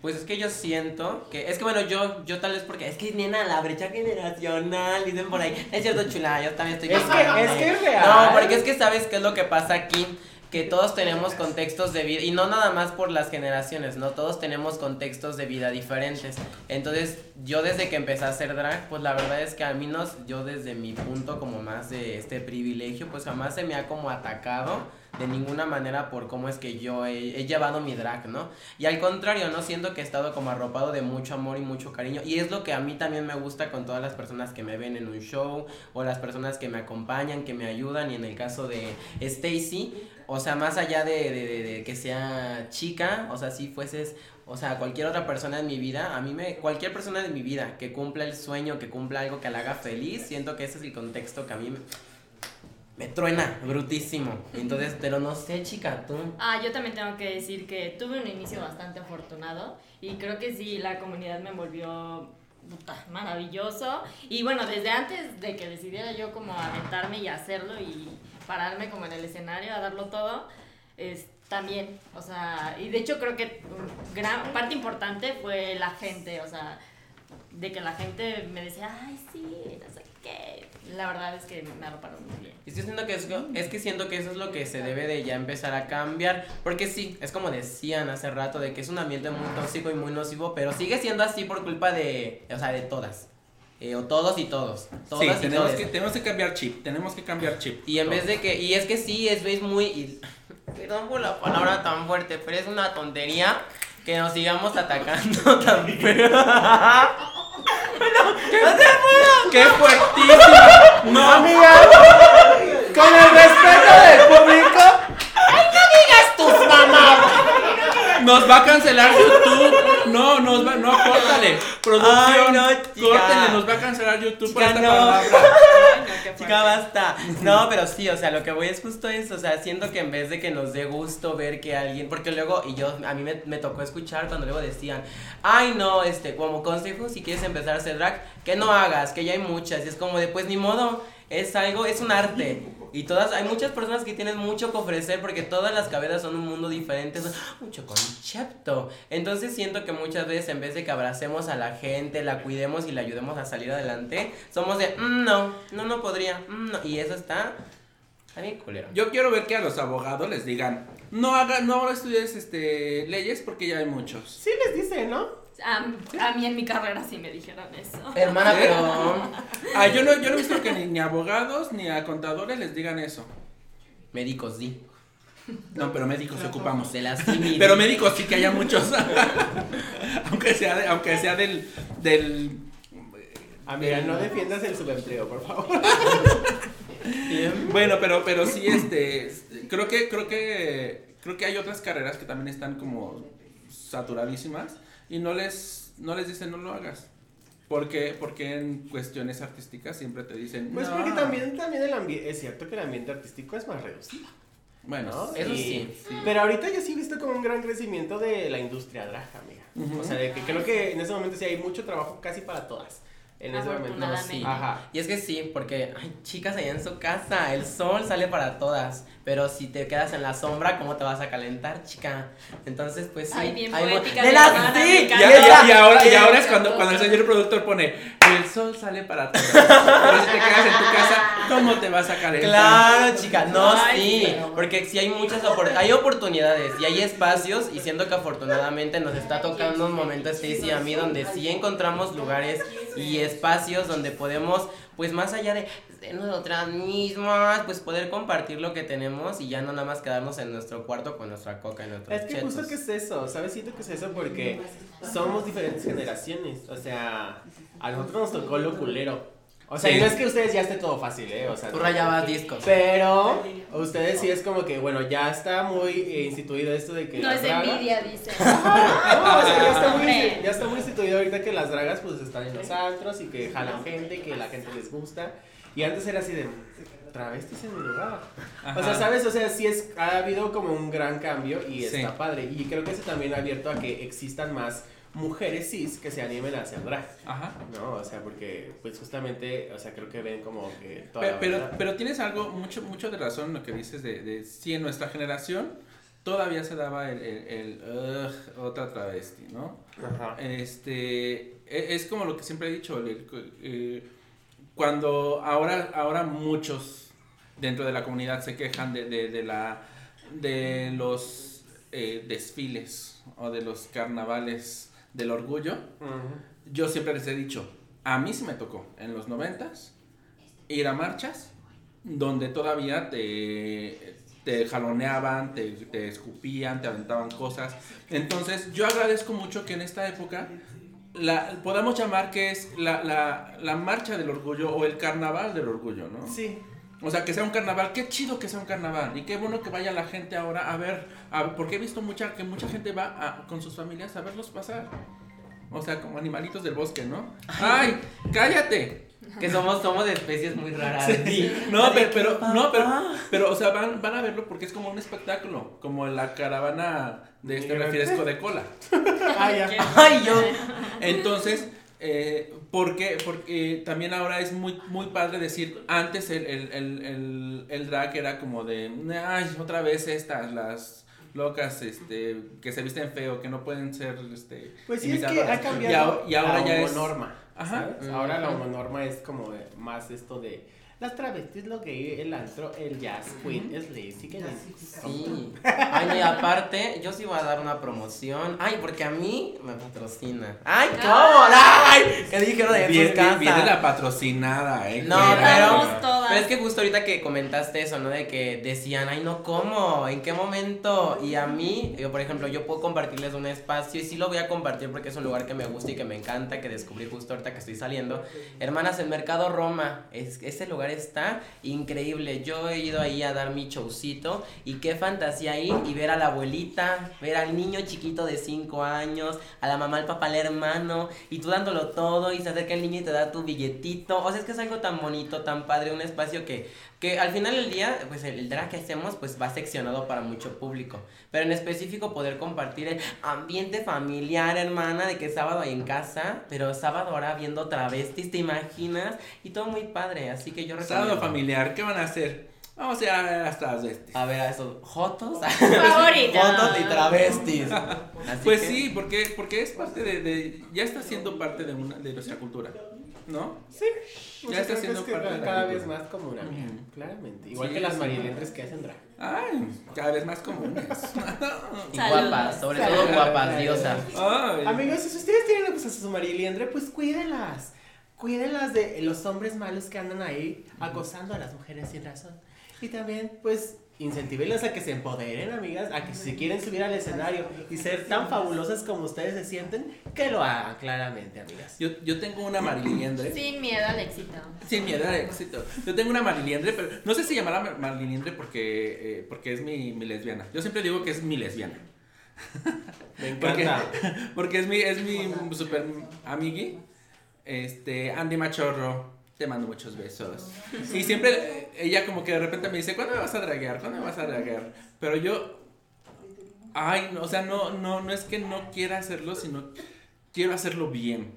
Pues es que yo siento que, es que bueno, yo, yo tal vez porque, es que nena, la brecha generacional, dicen por ahí, es cierto chula, yo también estoy Es que- es que es real. No, porque es que sabes qué es lo que pasa aquí, que todos tenemos contextos de vida, y no nada más por las generaciones, ¿no? Todos tenemos contextos de vida diferentes. Entonces, yo desde que empecé a hacer drag, pues la verdad es que al menos yo desde mi punto como más de este privilegio, pues jamás se me ha como atacado de ninguna manera por cómo es que yo he, he llevado mi drag, ¿no? Y al contrario, ¿no? Siento que he estado como arropado de mucho amor y mucho cariño. Y es lo que a mí también me gusta con todas las personas que me ven en un show o las personas que me acompañan, que me ayudan. Y en el caso de Stacy, o sea, más allá de, de- de- de que sea chica, o sea, si fueses, o sea, cualquier otra persona en mi vida, a mí me, cualquier persona de mi vida que cumpla el sueño, que cumpla algo que la haga feliz, siento que ese es el contexto que a mí me, me truena, brutísimo. Entonces, pero no sé, chica, tú. Ah, yo también tengo que decir que tuve un inicio bastante afortunado y creo que sí, la comunidad me volvió puta, maravilloso. Y bueno, desde antes de que decidiera yo como aventarme y hacerlo y pararme como en el escenario a darlo todo, es, también, o sea, y de hecho creo que gran parte importante fue la gente, o sea, de que la gente me decía, ay, sí, no sé qué. La verdad es que me arroparon muy bien. Es que siento que, es, es que siento que eso es lo que se debe de ya empezar a cambiar. Porque sí, es como decían hace rato, de que es un ambiente muy tóxico y muy nocivo, pero sigue siendo así por culpa de, o sea, de todas. Eh, o todos y todos. Todas Sí, y tenemos todes. que, tenemos que cambiar chip, tenemos que cambiar chip. Y en vez de que, y es que sí, es, es muy, y- perdón por la palabra tan fuerte, pero es una tontería que nos sigamos atacando tan feo. ¡Qué fuertísima! ¡No! Amiga, con el respeto del público, tus mamás! Nos va a cancelar YouTube. No, nos va, no, córtale. Producción, Ay, no, chica. córtale, nos va a cancelar YouTube por Chica, esta no. palabra. Ay, no. Chica, basta. No, pero sí, o sea, lo que voy es justo eso. O sea, siento que en vez de que nos dé gusto ver que alguien. Porque luego, y yo, a mí me, me tocó escuchar cuando luego decían, ay, no, este, como consejo, si quieres empezar a hacer drag, que no hagas, que ya hay muchas. Y es como de, pues ni modo, es algo, es un arte. Y todas, hay muchas personas que tienen mucho que ofrecer porque todas las cabezas son un mundo diferente, son mucho concepto. Entonces siento que muchas veces en vez de que abracemos a la gente, la cuidemos y la ayudemos a salir adelante, somos de, "Mm, no, no, no podría, mm, no. Y eso está, está bien culero. Yo quiero ver que a los abogados les digan, no haga, no estudies este leyes porque ya hay muchos. sí les dice, ¿no? A, a mí en mi carrera sí me dijeron eso. Hermana, ¿Sí? pero... Ah, yo no, yo no he visto que ni, ni abogados ni a contadores les digan eso. Médicos, di. No, pero médicos sí ocupamos. De las. Pero médicos sí que haya muchos. aunque sea de- aunque sea del del Amiga, no defiendas el subempleo, por favor. Bueno, pero pero sí este creo que creo que creo que hay otras carreras que también están como saturadísimas y no les no les dicen no lo hagas. Porque porque en cuestiones artísticas siempre te dicen Pues "No". porque también, también el ambiente, es cierto que el ambiente artístico es más reducido. bueno, ¿no? Eso Y- sí. Pero ahorita yo sí he visto como un gran crecimiento de la industria drag, amiga. Ujú. O sea, de que creo que en ese momento sí hay mucho trabajo casi para todas. En ese momento. No, sí. Ajá. Y es que sí, porque, ay, chicas, allá en su casa, el sol sale para todas. Pero si te quedas en la sombra, ¿cómo te vas a calentar, chica? Entonces, pues sí. Ay, bien hay poética ¡De la- sí! Y, encanta. y- y ahora, y ahora es cuando, cuando el señor productor pone el sol sale para todos. Pero si te quedas en tu casa, ¿cómo te vas a calentar? Claro, chica, no, Ay, sí, pero- porque sí hay muchas opor- hay oportunidades y hay espacios y siendo que afortunadamente nos está tocando un momento Stacy y a mí donde sí encontramos lugares y espacios donde podemos, pues más allá de ser nosotras mismas, pues poder compartir lo que tenemos y ya no nada más quedarnos en nuestro cuarto con nuestra coca y nuestros Es que justo que es eso, ¿sabes? Siento que es eso porque somos diferentes generaciones. O sea, a nosotros nos tocó lo culero. O sea, Sí. y no es que ustedes ya esté todo fácil, ¿eh? O sea, Tú rayabas discos. Pero ustedes sí es como que, bueno, ya está muy eh, instituido esto de que. No las es dragas- envidia, dice. No, o sea, ya está, muy, ya está muy instituido ahorita que las dragas pues están en los antros y que jalan gente y que la gente les gusta. Y antes era así de travestis en mi lugar. O sea. ¿sabes? O sea, sí es, ha habido como un gran cambio y Sí. está padre. Y creo que eso también ha abierto a que existan más mujeres cis que se animen a hacer drag. Ajá. No, o sea, porque pues justamente, o sea, creo que ven como que toda Pero, la pero, tienes algo, mucho, mucho de razón en lo que dices de, de si en nuestra generación todavía se daba el, el, el, "Ugh, otra travesti, ¿no? Ajá. Este, e- es como lo que siempre he dicho, el- el- eh, cuando ahora, ahora muchos dentro de la comunidad se quejan de, de, de la, de los eh, desfiles o de los carnavales del orgullo, yo siempre les he dicho, a mí sí me tocó en los noventas ir a marchas donde todavía te, te jaloneaban, te, te escupían, te aventaban cosas. Entonces yo agradezco mucho que en esta época la, podamos llamar que es la, la, la marcha del orgullo o el carnaval del orgullo, ¿no? Sí. O sea, que sea un carnaval, qué chido que sea un carnaval y qué bueno que vaya la gente ahora a ver, a- porque he visto mucha que mucha gente va a- con sus familias a verlos pasar. O sea, como animalitos del bosque, ¿no? ¡Ay! ¡Cállate! Que somos, somos de especies muy raras. No, pero, pero, no, pero, pero, o sea, van, van a verlo porque es como un espectáculo, como la caravana de este refresco de cola. Ah, ya. Ay, yo. Entonces, eh, porque, porque también ahora es muy, muy padre decir, antes el, el, el, el, el drag era como de, ay, otra vez estas, las locas, este, que se visten feo, que no pueden ser, este, Pues sí, es que ha cambiado Y ahora, y ahora la ya es. Ajá. ¿sabes? Ahora la homonorma es como de- más esto de las travestis, lo gay, el antro, el jazz, queen, es lazy, que Sí. Ay, y aparte, yo sí voy a dar una promoción. Ay, porque a mí me patrocina. Ay, ¿cómo? Ay, ¿qué dijeron de sus casas? viene la patrocinada, eh. No, que- pero, pero es que justo ahorita que comentaste eso, ¿no? De que decían, ay, no, ¿cómo? ¿En qué momento? Y a mí, yo, por ejemplo, yo puedo compartirles un espacio y sí lo voy a compartir porque es un lugar que me gusta y que me encanta, que descubrí justo ahorita que estoy saliendo. Hermanas, el Mercado Roma, es, ese lugar está increíble. Yo he ido ahí a dar mi showcito y qué fantasía ir y ver a la abuelita, ver al niño chiquito de 5 años, a la mamá, al papá, al hermano, y tú dándolo todo y se acerca el niño y te da tu billetito. O sea, es que es algo tan bonito, tan padre, un espacio que, que al final del día, pues el, el drag que hacemos, pues va seccionado para mucho público. Pero en específico poder compartir el ambiente familiar, hermana, de que es sábado ahí en casa, pero sábado ahora viendo travestis, ¿te imaginas? Y todo muy padre, así que yo recomiendo. Sábado familiar, ¿qué van a hacer? Vamos a ir a ver las travestis. A ver, a esos jotos. Favorita. Jotos y travestis. Así Pues que- sí, porque, porque es parte de, de- ya está siendo parte de, una, de nuestra cultura, ¿no? Sí. Ya Ya está siendo cada cultura. vez más común, amiga, claramente. Igual Sí, que las sí. marilentres que hacen drag. Ay, cada vez más comunes. Y guapas, sobre todo guapas, diosas. Amigos, si ustedes tienen pues, a su mariliendre, pues cuídenlas. Cuídenlas de los hombres malos que andan ahí acosando a las mujeres sin razón. Y también, pues, incentivenlas a que se empoderen, amigas, a que si quieren subir al escenario y ser tan fabulosas como ustedes se sienten, que lo hagan claramente, amigas. Yo, yo tengo una mariliendre. Sin miedo al éxito. Sin miedo al éxito. Yo tengo una mariliendre, pero no sé si llamarla mar- mariliendre porque, eh, porque es mi, mi lesbiana. Yo siempre digo que es mi lesbiana. Me Porque, encanta. porque es mi, es mi super amigui. Este, Andy Machorro, te mando muchos besos. Y siempre ella como que de repente me dice, ¿cuándo me vas a draguear? ¿Cuándo me vas a draguear? Pero yo, ay, no, o sea, no, no, no es que no quiera hacerlo, sino quiero hacerlo bien.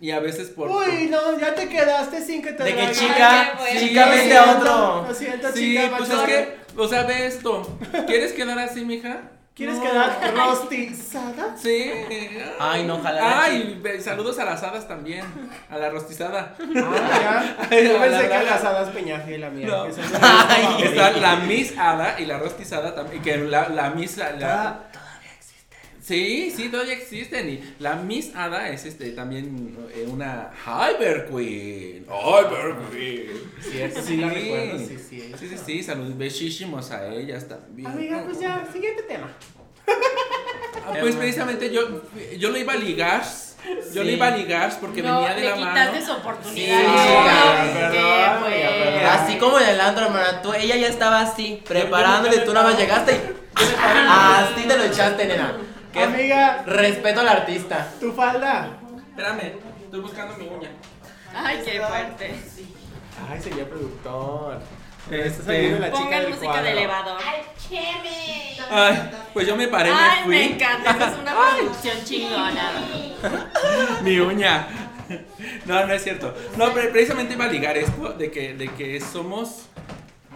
Y a veces por... Uy, no, ya te quedaste sin que te De que chica, Ay, qué chica, bueno. vete a otro. Lo siento, Sí, chica, pues es que, o sea, ve esto. ¿Quieres quedar así, mija? ¿Quieres No. quedar rostizada? Sí. Ay, no, ojalá. Ay, saludos a las hadas también. A la rostizada. Ah, ya. Ay, Yo a pensé la que las hadas Peñaje y la mía. No. Ay. Está la Miss Hada y la rostizada también. Que la, la Miss. La, la- sí, sí, todavía existen. Y la Miss Hada es este también eh, una Hyper Queen. Hyper Queen. Cierto, sí la recuerdo, sí, sí. Sí, sí, sí. Saludos bellísimos a ellas también. Amiga, pues ya, siguiente tema. Ah, pues precisamente yo, yo lo iba a ligar. Yo Sí. lo iba a ligar porque no, venía de la quitaste mano. su oportunidad. Sí, perdón, amiga, bueno. perdón. Así como en el hermana, tú, ella ya estaba así, preparándole, tú nada más llegaste y así te lo echaste, nena. Qué Amiga, respeto al artista. tu falda. Espérame, estoy buscando mi uña. Ay, qué fuerte. Ay, señor productor. Este- la chica Pongan música cuadro. de elevador. Ay, pues yo me paré, Ay, me fui. me encanta. Es una producción chingona. Mi uña. No, no es cierto. No, pero precisamente iba a ligar esto de que, de que somos.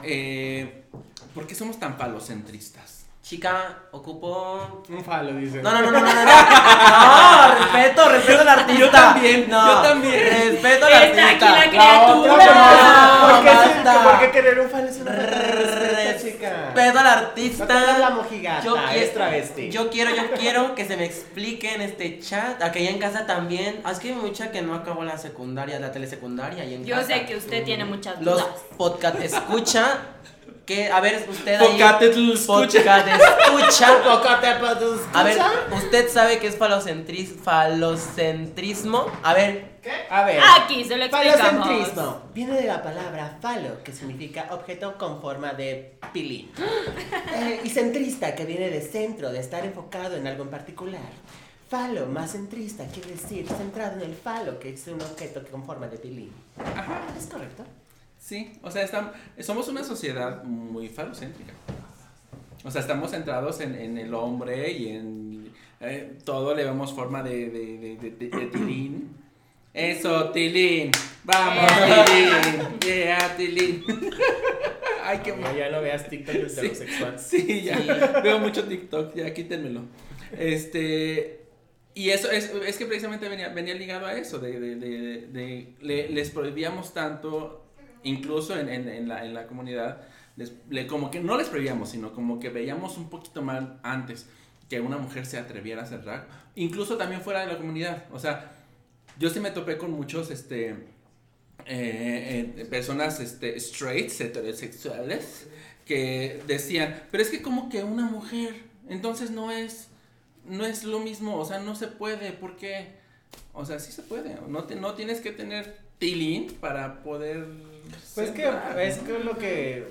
Eh, ¿Por qué somos tan falocentristas? Chica, ocupo. Un falo, dice. No, no, no, no, no, no. No, respeto, respeto al artista. Yo también, no, yo también. Respeto al Está aquí artista. la criatura. ¿por qué, No, por qué, basta. por qué querer un falo es una chica? Respeto al No artista. la mojigata, Yo es travesti. yo quiero, yo quiero que se me explique en este chat. Aquella en casa también. Ah, Es que hay mucha que no acabó la secundaria, la telesecundaria. Y en Yo casa. sé que usted tiene muchas Los dudas. podcast escucha. Que, a ver, usted ahí. Podcast escucha. Escucha. A ver. ¿usted sabe qué es falocentris, falocentrismo? A ver, A ver. Aquí se lo explicamos. Falocentrismo viene de la palabra falo, que significa objeto con forma de pilín. Eh, y centrista, que viene de centro, de estar enfocado en algo en particular. Falo, más centrista, quiere decir centrado en el falo, que es un objeto con forma de pilín. Ajá. ¿Es correcto? Sí, o sea, estam- somos una sociedad muy falocéntrica. O sea, estamos centrados en, en el hombre y en eh, todo le vemos forma de, de, de, de- de- de tilín. Eso, tilín. Vamos, Yeah. tilín. Yeah, tilín. Ay, qué mal. ya no veas TikTok Sí. heterosexual. Sí, ya. Sí. Veo mucho TikTok, ya quítenmelo. Este. Y eso es, es que precisamente venía, venía ligado a eso, de, de, de, de- le- les prohibíamos tanto, incluso en, en, en la, en la comunidad, les- le- como que no les prohibíamos, sino como que veíamos un poquito mal antes que una mujer se atreviera a hacer drag, incluso también fuera de la comunidad. O sea, yo sí me topé con muchos, este, eh, eh, personas, este, straights, heterosexuales, que decían, pero es que como que una mujer, entonces no es, no es lo mismo, o sea, no se puede, porque, o sea, sí se puede, no, te- no tienes que tener tilín para poder... Pues que es que lo que.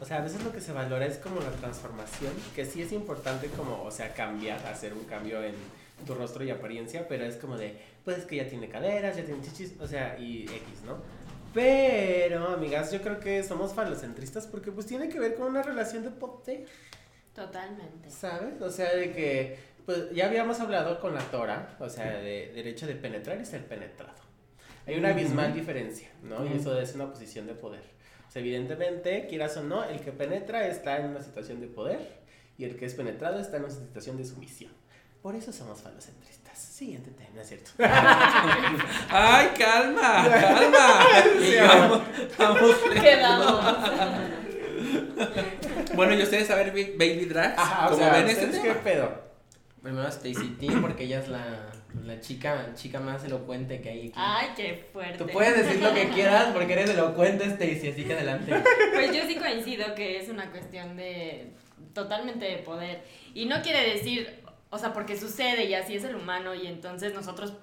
O sea, a veces lo que se valora es como la transformación, que sí es importante como, o sea, cambiar, hacer un cambio en tu rostro y apariencia, pero es como de, pues que ya tiene caderas, ya tiene chichis, o sea, y X, ¿no? Pero, amigas, yo creo que somos falocentristas porque pues tiene que ver con una relación de poder, Totalmente. ¿sabes? O sea, de que, pues ya habíamos hablado con la Tora, o sea, de derecho de penetrar y ser penetrado. Hay una abismal diferencia, ¿no? Y eso es una posición de poder. O sea, evidentemente, quieras o no, el que penetra está en una situación de poder y el que es penetrado está en una situación de sumisión. Por eso somos falocentristas. Siguiente tema, ¿no es cierto? Ay, calma, calma. vamos, vamos Quedamos. Bueno, y ustedes a ver Baby Drag, Ajá, o como sea, ven este ¿ustedes tema. qué pedo? primero Stacy T, porque ella es la. La chica, chica más elocuente que hay aquí. Ay, qué fuerte. Tú puedes decir lo que quieras porque eres elocuente, Stacy, así que adelante. Pues yo sí coincido que es una cuestión de totalmente de poder. Y no quiere decir, o sea, porque sucede y así es el humano y entonces nosotros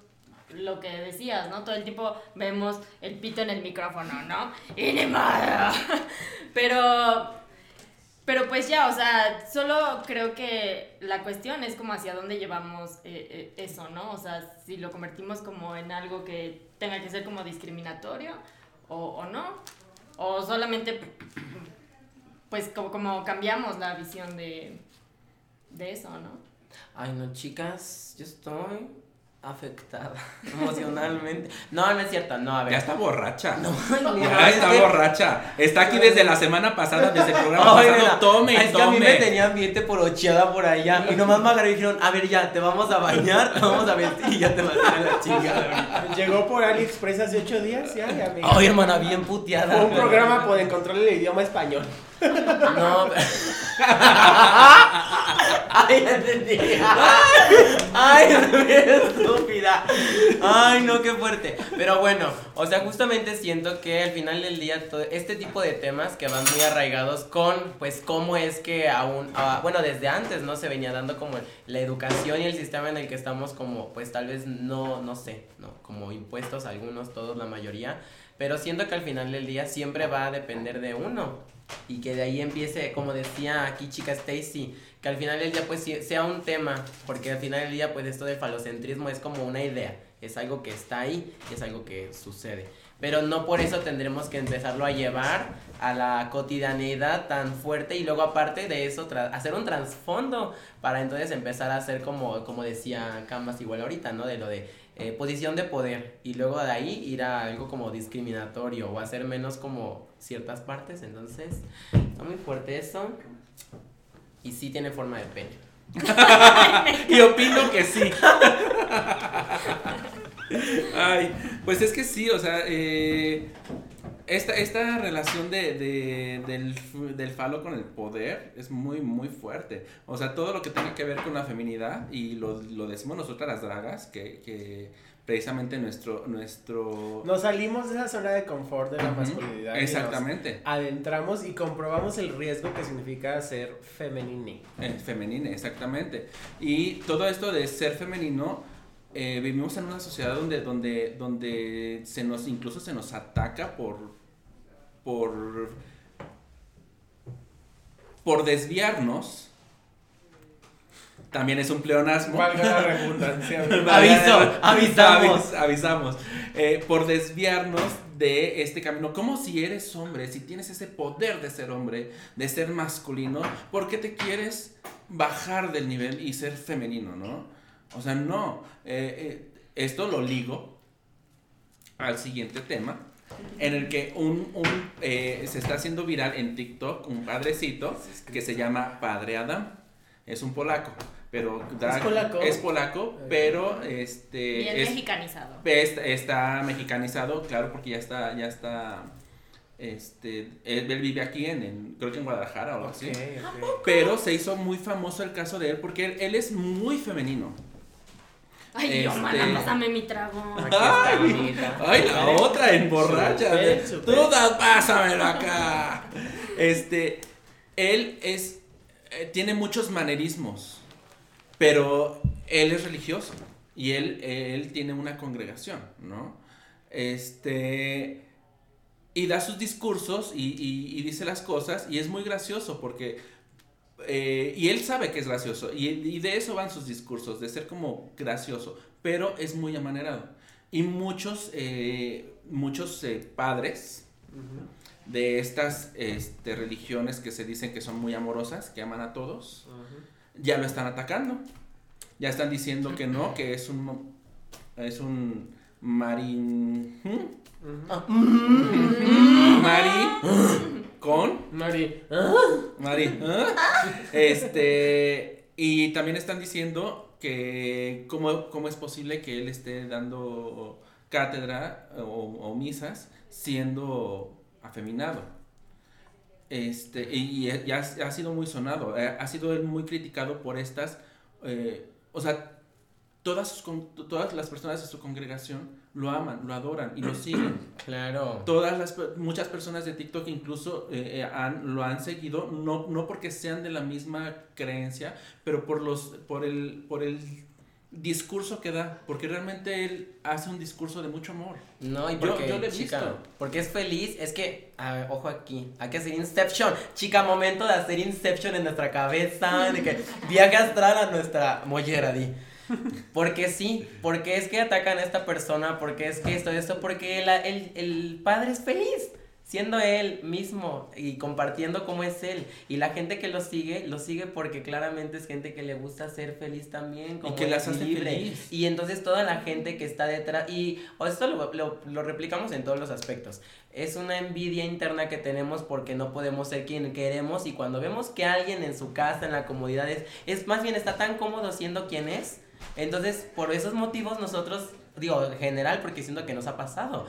lo que decías, ¿no? Todo el tiempo vemos el pito en el micrófono, ¿no? Y ni modo. Pero pero pues ya, o sea, solo creo que la cuestión es como hacia dónde llevamos eh, eh, eso, ¿no? O sea, si lo convertimos como en algo que tenga que ser como discriminatorio o, o no. O solamente, pues como, como cambiamos la visión de, de eso, ¿no? Ay, no, chicas, yo estoy afectada emocionalmente. No, no es cierto, no, a ver. Ya está borracha. No, Ya está borracha. Está aquí desde la semana pasada, desde el programa Ay, pasado. tome, es que a mí me tome. tenían ambiente por ocheada por allá y nomás me agarraron y dijeron, a ver ya, te vamos a bañar, te vamos a vestir y ya te vas a la chingada. Llegó por AliExpress hace ocho días, ya, ya. Ay, hermana, bien puteada. Fue un programa por encontrar el idioma español. No, Ay, ya entendí. Ay, es bien estúpida. Ay, no, qué fuerte. Pero bueno, o sea, justamente siento que al final del día, todo este tipo de temas que van muy arraigados con, pues, cómo es que aún, ah, bueno, desde antes, ¿no? Se venía dando como la educación y el sistema en el que estamos como, pues, tal vez no, no sé, ¿no? Como impuestos algunos, todos, la mayoría. Pero siento que al final del día siempre va a depender de uno. Y que de ahí empiece, como decía aquí chica Stacy, que al final del día pues sea un tema, porque al final del día pues esto del falocentrismo es como una idea, es algo que está ahí, es algo que sucede. Pero no por eso tendremos que empezarlo a llevar a la cotidianidad tan fuerte y luego aparte de eso hacer un trasfondo para entonces empezar a hacer como, como decía Canvas igual ahorita, ¿no? De lo de eh, posición de poder y luego de ahí ir a algo como discriminatorio o hacer menos como ciertas partes, entonces está muy fuerte eso y sí tiene forma de pene. Y opino que sí. Ay, pues es que sí, o sea, eh, esta, esta relación de, de- del, del falo con el poder es muy, muy fuerte. O sea, todo lo que tenga que ver con la feminidad, y lo, lo decimos nosotras las dragas, que, que precisamente nuestro... nuestro Nos salimos de esa zona de confort de la masculinidad. y Exactamente. adentramos y comprobamos el riesgo que significa ser femenini. Eh, femenina, exactamente. Y todo esto de ser femenino, eh, vivimos en una sociedad donde, donde, donde se nos, incluso se nos ataca por, por, por desviarnos. También es un pleonasmo. Valga la redundancia. Aviso, avisamos. Avis- avisamos. Eh, por desviarnos de este camino. Como si eres hombre, si tienes ese poder de ser hombre, de ser masculino, ¿por qué te quieres bajar del nivel y ser femenino, no? O sea, no. Eh, eh, esto lo ligo al siguiente tema. En el que un, un, eh, se está haciendo viral en TikTok un padrecito que se llama Padre Adam. Es un polaco, pero drag- polaco? es polaco, pero este Bien es- mexicanizado. Está, está mexicanizado, claro, porque ya está, ya está, este, él, él vive aquí en, en- creo que en Guadalajara o algo así. Pero se hizo muy famoso el caso de él porque él, él es muy femenino. Ay, yo, Este- pásame mi trago. Está, Ay. Ay, la otra en borracha. Tú da- pásamelo acá. Este, él es, eh, tiene muchos manerismos, pero él es religioso y él, él tiene una congregación, ¿no? Este, y da sus discursos y, y- y dice las cosas y es muy gracioso porque, eh, y él sabe que es gracioso y, y de eso van sus discursos, de ser como gracioso, pero es muy amanerado. Y muchos, eh, muchos eh, padres de estas este, religiones que se dicen que son muy amorosas, que aman a todos, ya lo están atacando. Ya están diciendo que no, que es un es un marin ¿hmm? Ujú. mari con Mari. Mari. ¿ah? Este. Y también están diciendo que cómo, cómo es posible que él esté dando cátedra o, o misas siendo afeminado. Este, y, y ya ha sido muy sonado. eh, Ha sido él muy criticado por estas. eh, o sea, todas, sus todas las personas de su congregación lo aman, lo adoran y lo siguen. Claro. Todas las, muchas personas de TikTok incluso eh, eh, han, lo han seguido, no, no porque sean de la misma creencia, pero por, los, por, el, por el discurso que da, porque realmente él hace un discurso de mucho amor. No, y Yo- porque, yo lo he chica, visto. porque es feliz, es que, a ver, ojo aquí, hay que hacer Inception. Chica, momento de hacer Inception en nuestra cabeza, de que viaje astral a nuestra mollera, di. Porque sí, porque es que atacan a esta persona, porque es que esto, esto, porque el, el, el padre es feliz. Siendo él mismo y compartiendo cómo es él. Y la gente que lo sigue, lo sigue porque claramente es gente que le gusta ser feliz también. Como que él, las hace libre. feliz. Y entonces toda la gente que está detrás, y o esto lo, lo- lo replicamos en todos los aspectos, es una envidia interna que tenemos porque no podemos ser quien queremos y cuando vemos que alguien en su casa, en la comodidad, es, es más bien está tan cómodo siendo quien es, entonces por esos motivos nosotros, digo, en general, porque siento que nos ha pasado.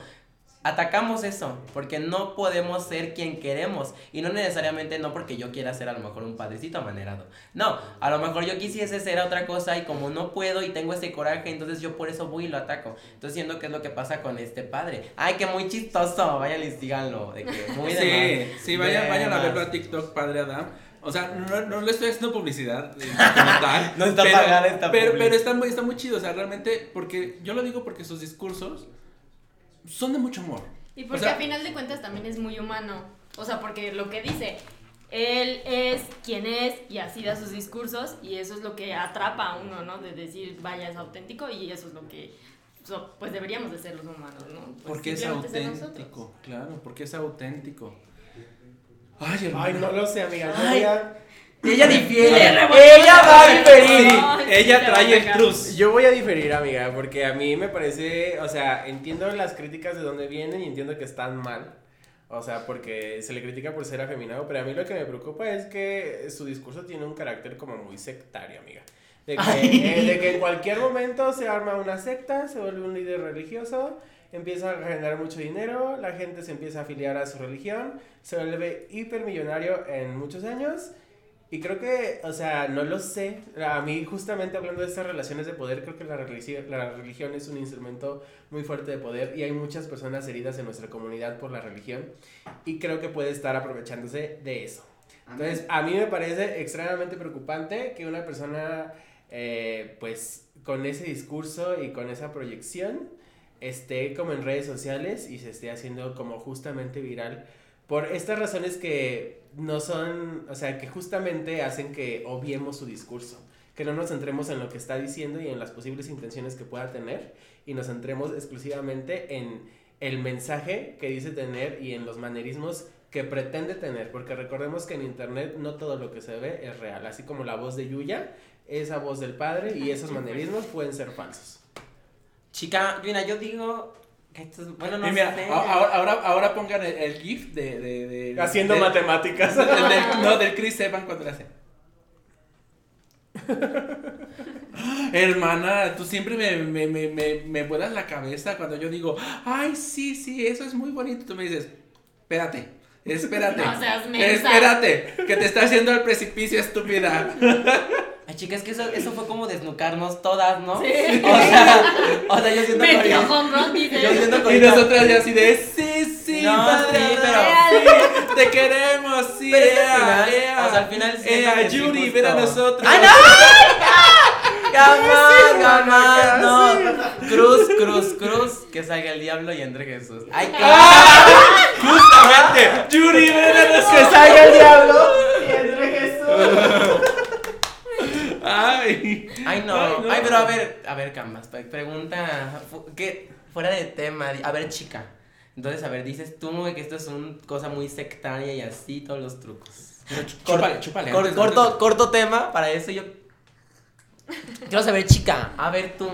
Atacamos eso, porque no podemos ser quien queremos. Y no necesariamente no porque yo quiera ser a lo mejor un padrecito amanerado. No, a lo mejor yo quisiese ser otra cosa y como no puedo y tengo ese coraje, entonces yo por eso voy y lo ataco. Entonces siento que es lo que pasa con este padre. Ay, que muy chistoso, vayan y síganlo. De que muy de Sí, más. sí, vayan, De vayan a verlo a TikTok, Padre Adam. O sea, no, no le estoy haciendo publicidad eh, como tal. No está pero, pagada esta pero, pero está, muy, está muy chido, o sea, realmente, porque yo lo digo porque sus discursos son de mucho amor. Y porque O sea- a final de cuentas también es muy humano. O sea, porque lo que dice, él es quien es y así da sus discursos y eso es lo que atrapa a uno, ¿no? De decir, vaya, es auténtico y eso es lo que, so- pues deberíamos de ser los humanos, ¿no? Pues Porque es auténtico, claro, porque es auténtico. Ay. Ay, no lo sé, amiga. Yo Ay. voy a, Ella difiere. Ella la va a diferir. Sí Ella te va a trae el sacar. cruz. yo voy a diferir, amiga, porque a mí me parece, o sea, entiendo las críticas de dónde vienen y entiendo que están mal. O sea, porque se le critica por ser afeminado, pero a mí lo que me preocupa es que su discurso tiene un carácter como muy sectario, amiga. De que, eh, de que en cualquier momento se arma una secta, se vuelve un líder religioso, empieza a generar mucho dinero, la gente se empieza a afiliar a su religión, se vuelve hipermillonario en muchos años. Y creo que, o sea, no lo sé. A mí, justamente hablando de estas relaciones de poder, creo que la religión, la religión es un instrumento muy fuerte de poder y hay muchas personas heridas en nuestra comunidad por la religión y creo que puede estar aprovechándose de eso. Entonces, a mí me parece extremadamente preocupante que una persona, eh, pues, con ese discurso y con esa proyección, esté como en redes sociales y se esté haciendo como justamente viral por estas razones que no son, o sea, que justamente hacen que obviemos su discurso, que no nos centremos en lo que está diciendo y en las posibles intenciones que pueda tener y nos centremos exclusivamente en el mensaje que dice tener y en los manerismos que pretende tener, porque recordemos que en internet no todo lo que se ve es real, así como la voz de Yuya, esa voz del padre y esos manerismos pueden ser falsos. Chica, mira, yo digo que esto es, bueno, no y mira, sé. ahora, ahora, ahora pongan el, el GIF de. de, de- Haciendo matemáticas. del- del- no, del Chris Evans cuando le hace. Hermana, tú siempre me, me, me, me, me vuelas la cabeza cuando yo digo, ay, sí, sí, eso es muy bonito. Tú me dices, espérate, espérate. No seas mensa. espérate, que te está haciendo al precipicio, estúpida. Ay, chica, es que eso, eso fue como desnucarnos todas, ¿no? Sí. O sea, o sea, yo siento que. Yo siento que Y nosotras ya así de, sí, sí, No, padre, sí, sí, te queremos, sí, Pero ea, final, ea, o sea, al final siento ea, sí, Yuri, ven a nosotros. ¡Ay, no! ¡Jamás, jamás! No. Cruz, cruz, cruz. Que salga el diablo y entre Jesús. ¡Ay, claro! Justamente, Yuri, ven a nosotros. ¡Que salga el diablo! ¡Y entre Jesús! Ay. Ay, no. Ay, no. Ay, pero a ver, a ver, Camas, pre- pregunta, ¿qué? Fuera de tema, a ver, chica. Entonces, a ver, dices tú que esto es una cosa muy sectaria y así, todos los trucos. Chúpale, chúpale. Cor- corto, corto tema, para eso yo. Quiero saber, chica, a ver tú.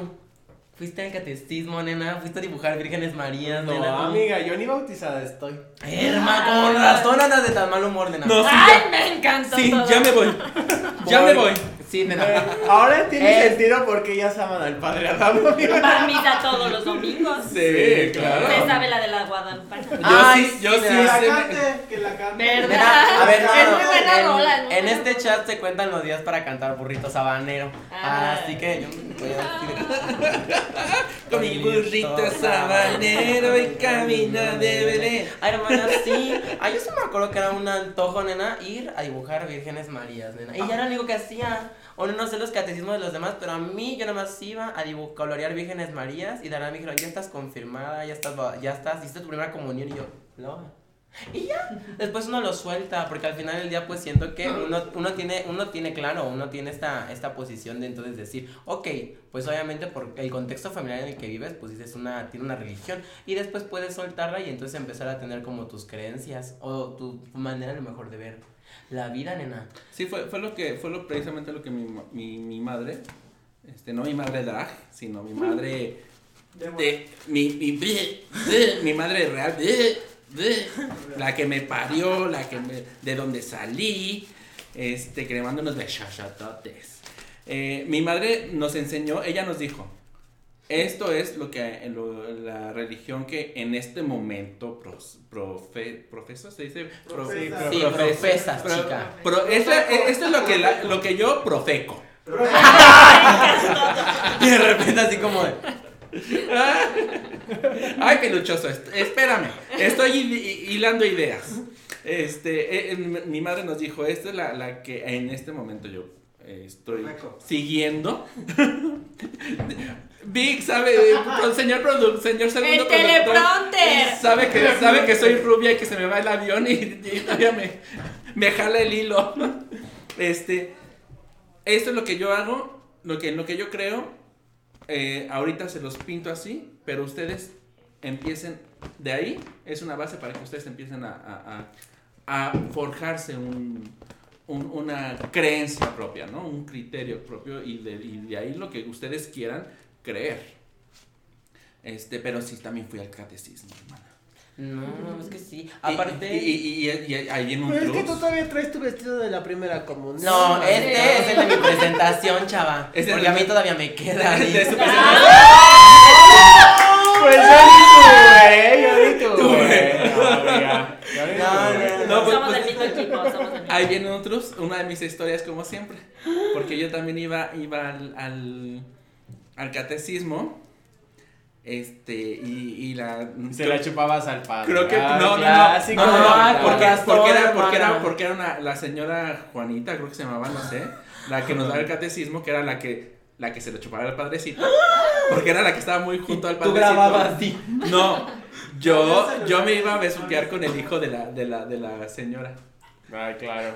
¿Fuiste al catecismo, nena? ¿Fuiste a dibujar vírgenes marías, nena? No, amiga, yo ni bautizada estoy. Herma, con razón andas de tan mal humor, nena. No, sí, Ay, ya, me encantó sí, todo. ya me voy. Ya me voy. Sí, nena. Eh, Ahora tiene Eh. sentido porque ellas aman al padre Adán, misa todos los domingos. Sí, claro. Usted sabe la de la Guadalupana. Yo Ay, sí, yo sí, sí, Que la cante, que la cante. ¿Verdad? Nena, A ver, no, Es no, muy buena en, rola, es muy en buena este rola. chat se cuentan los días para cantar burrito sabanero. Ah. Así que yo me voy a Con mi burrito sabanero y camina de Belén. Ay, hermana, sí. Ay, yo sí me acuerdo que era un antojo, nena, ir a dibujar vírgenes marías, nena. Y ya era lo único que hacía. O no sé los catecismos de los demás, pero a mí yo nada más iba a colorear vírgenes marías y Dana me dijeron, ya estás confirmada, ya estás, ya estás, hiciste tu primera comunión y yo, no. Y ya, después uno lo suelta, porque al final del día pues siento que uno, uno tiene, uno tiene claro, uno tiene esta, esta posición de entonces decir, ok, pues obviamente por el contexto familiar en el que vives, pues dices una, tiene una religión, y después puedes soltarla y entonces empezar a tener como tus creencias, o tu manera a lo mejor de ver la vida, nena. Sí, fue, fue lo que, fue lo, precisamente lo que mi, mi, mi madre, este, no mi madre drag, sino mi madre de, mi, mi, mi madre real, la que me parió, la que me, de donde salí, este, que le mando unos besototes. Eh, mi madre nos enseñó, ella nos dijo, esto es lo que lo- la religión que en este momento pros, profe, profesa, se dice Profesa. Sí, profesa, profesas, pro- chica. pro- esto, esto es lo que, la- lo que yo profeco. Y de repente así como de, Ay, peluchoso, espérame. Estoy hi- hi- hilando ideas. Este, eh, eh, mi madre nos dijo, esta es la, la que en este momento yo eh, estoy Perfecto. siguiendo. Vic sabe, señor produ- señor segundo El teleprompter. Sabe que, sabe que soy rubia y que se me va el avión y, y todavía me, me jala el hilo. Este, esto es lo que yo hago, lo que, lo que yo creo. eh, ahorita se los pinto así, pero ustedes empiecen de ahí. Es una base para que ustedes empiecen a, a- a- a forjarse un, un- una creencia propia, ¿no? Un criterio propio y de, y de ahí lo que ustedes quieran creer. Este, pero sí también fui al catecismo, hermana. no, es que sí. Aparte... Y, y, y- y ahí en un Pero es que tú todavía traes tu vestido de la primera comunión. No, este es el de mi presentación, chava. Este es porque el a mí todavía me queda. de ahí. su Pues yo ni tuve, yo ni tuve. No, No, tuve. no, No, pues- somos pues- del mismo equipo, somos del mismo Ahí vienen otros, una de mis historias como siempre. Porque yo también iba, iba al, al, al catecismo. Este, y, y la. Se la chupabas al padre. Creo que. Ah, no, no, no. No, no, no, Ay, porque, por porque era, porque era, porque era una, la señora Juanita, creo que se llamaba, no sé. La que nos daba el catecismo, que era la que, la que se le chupaba al padrecito. Porque era la que estaba muy junto al Tú padrecito. grababas así. No, yo, yo me iba a besuquear con el hijo de la, de la, de la señora. Ay, claro.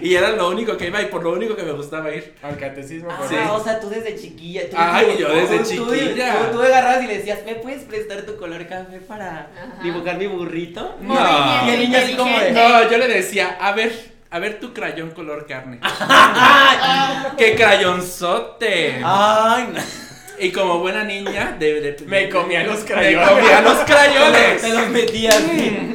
Y era lo único que iba y por lo único que me gustaba ir. Al catecismo. Ah, por Sí. o sea, tú desde chiquilla. Tú, Ay, yo desde tú- chiquilla. Tú, tú agarrabas y le decías, ¿me puedes prestar tu color café para Ajá. dibujar mi burrito? No. Y el niño así como de-. No, yo le decía, a ver, a ver tu crayón color carne. ¡Qué crayonzote! Ay, no. Y como buena niña, de, de- Me comía los Me crayones. comía los crayones. Te los metías.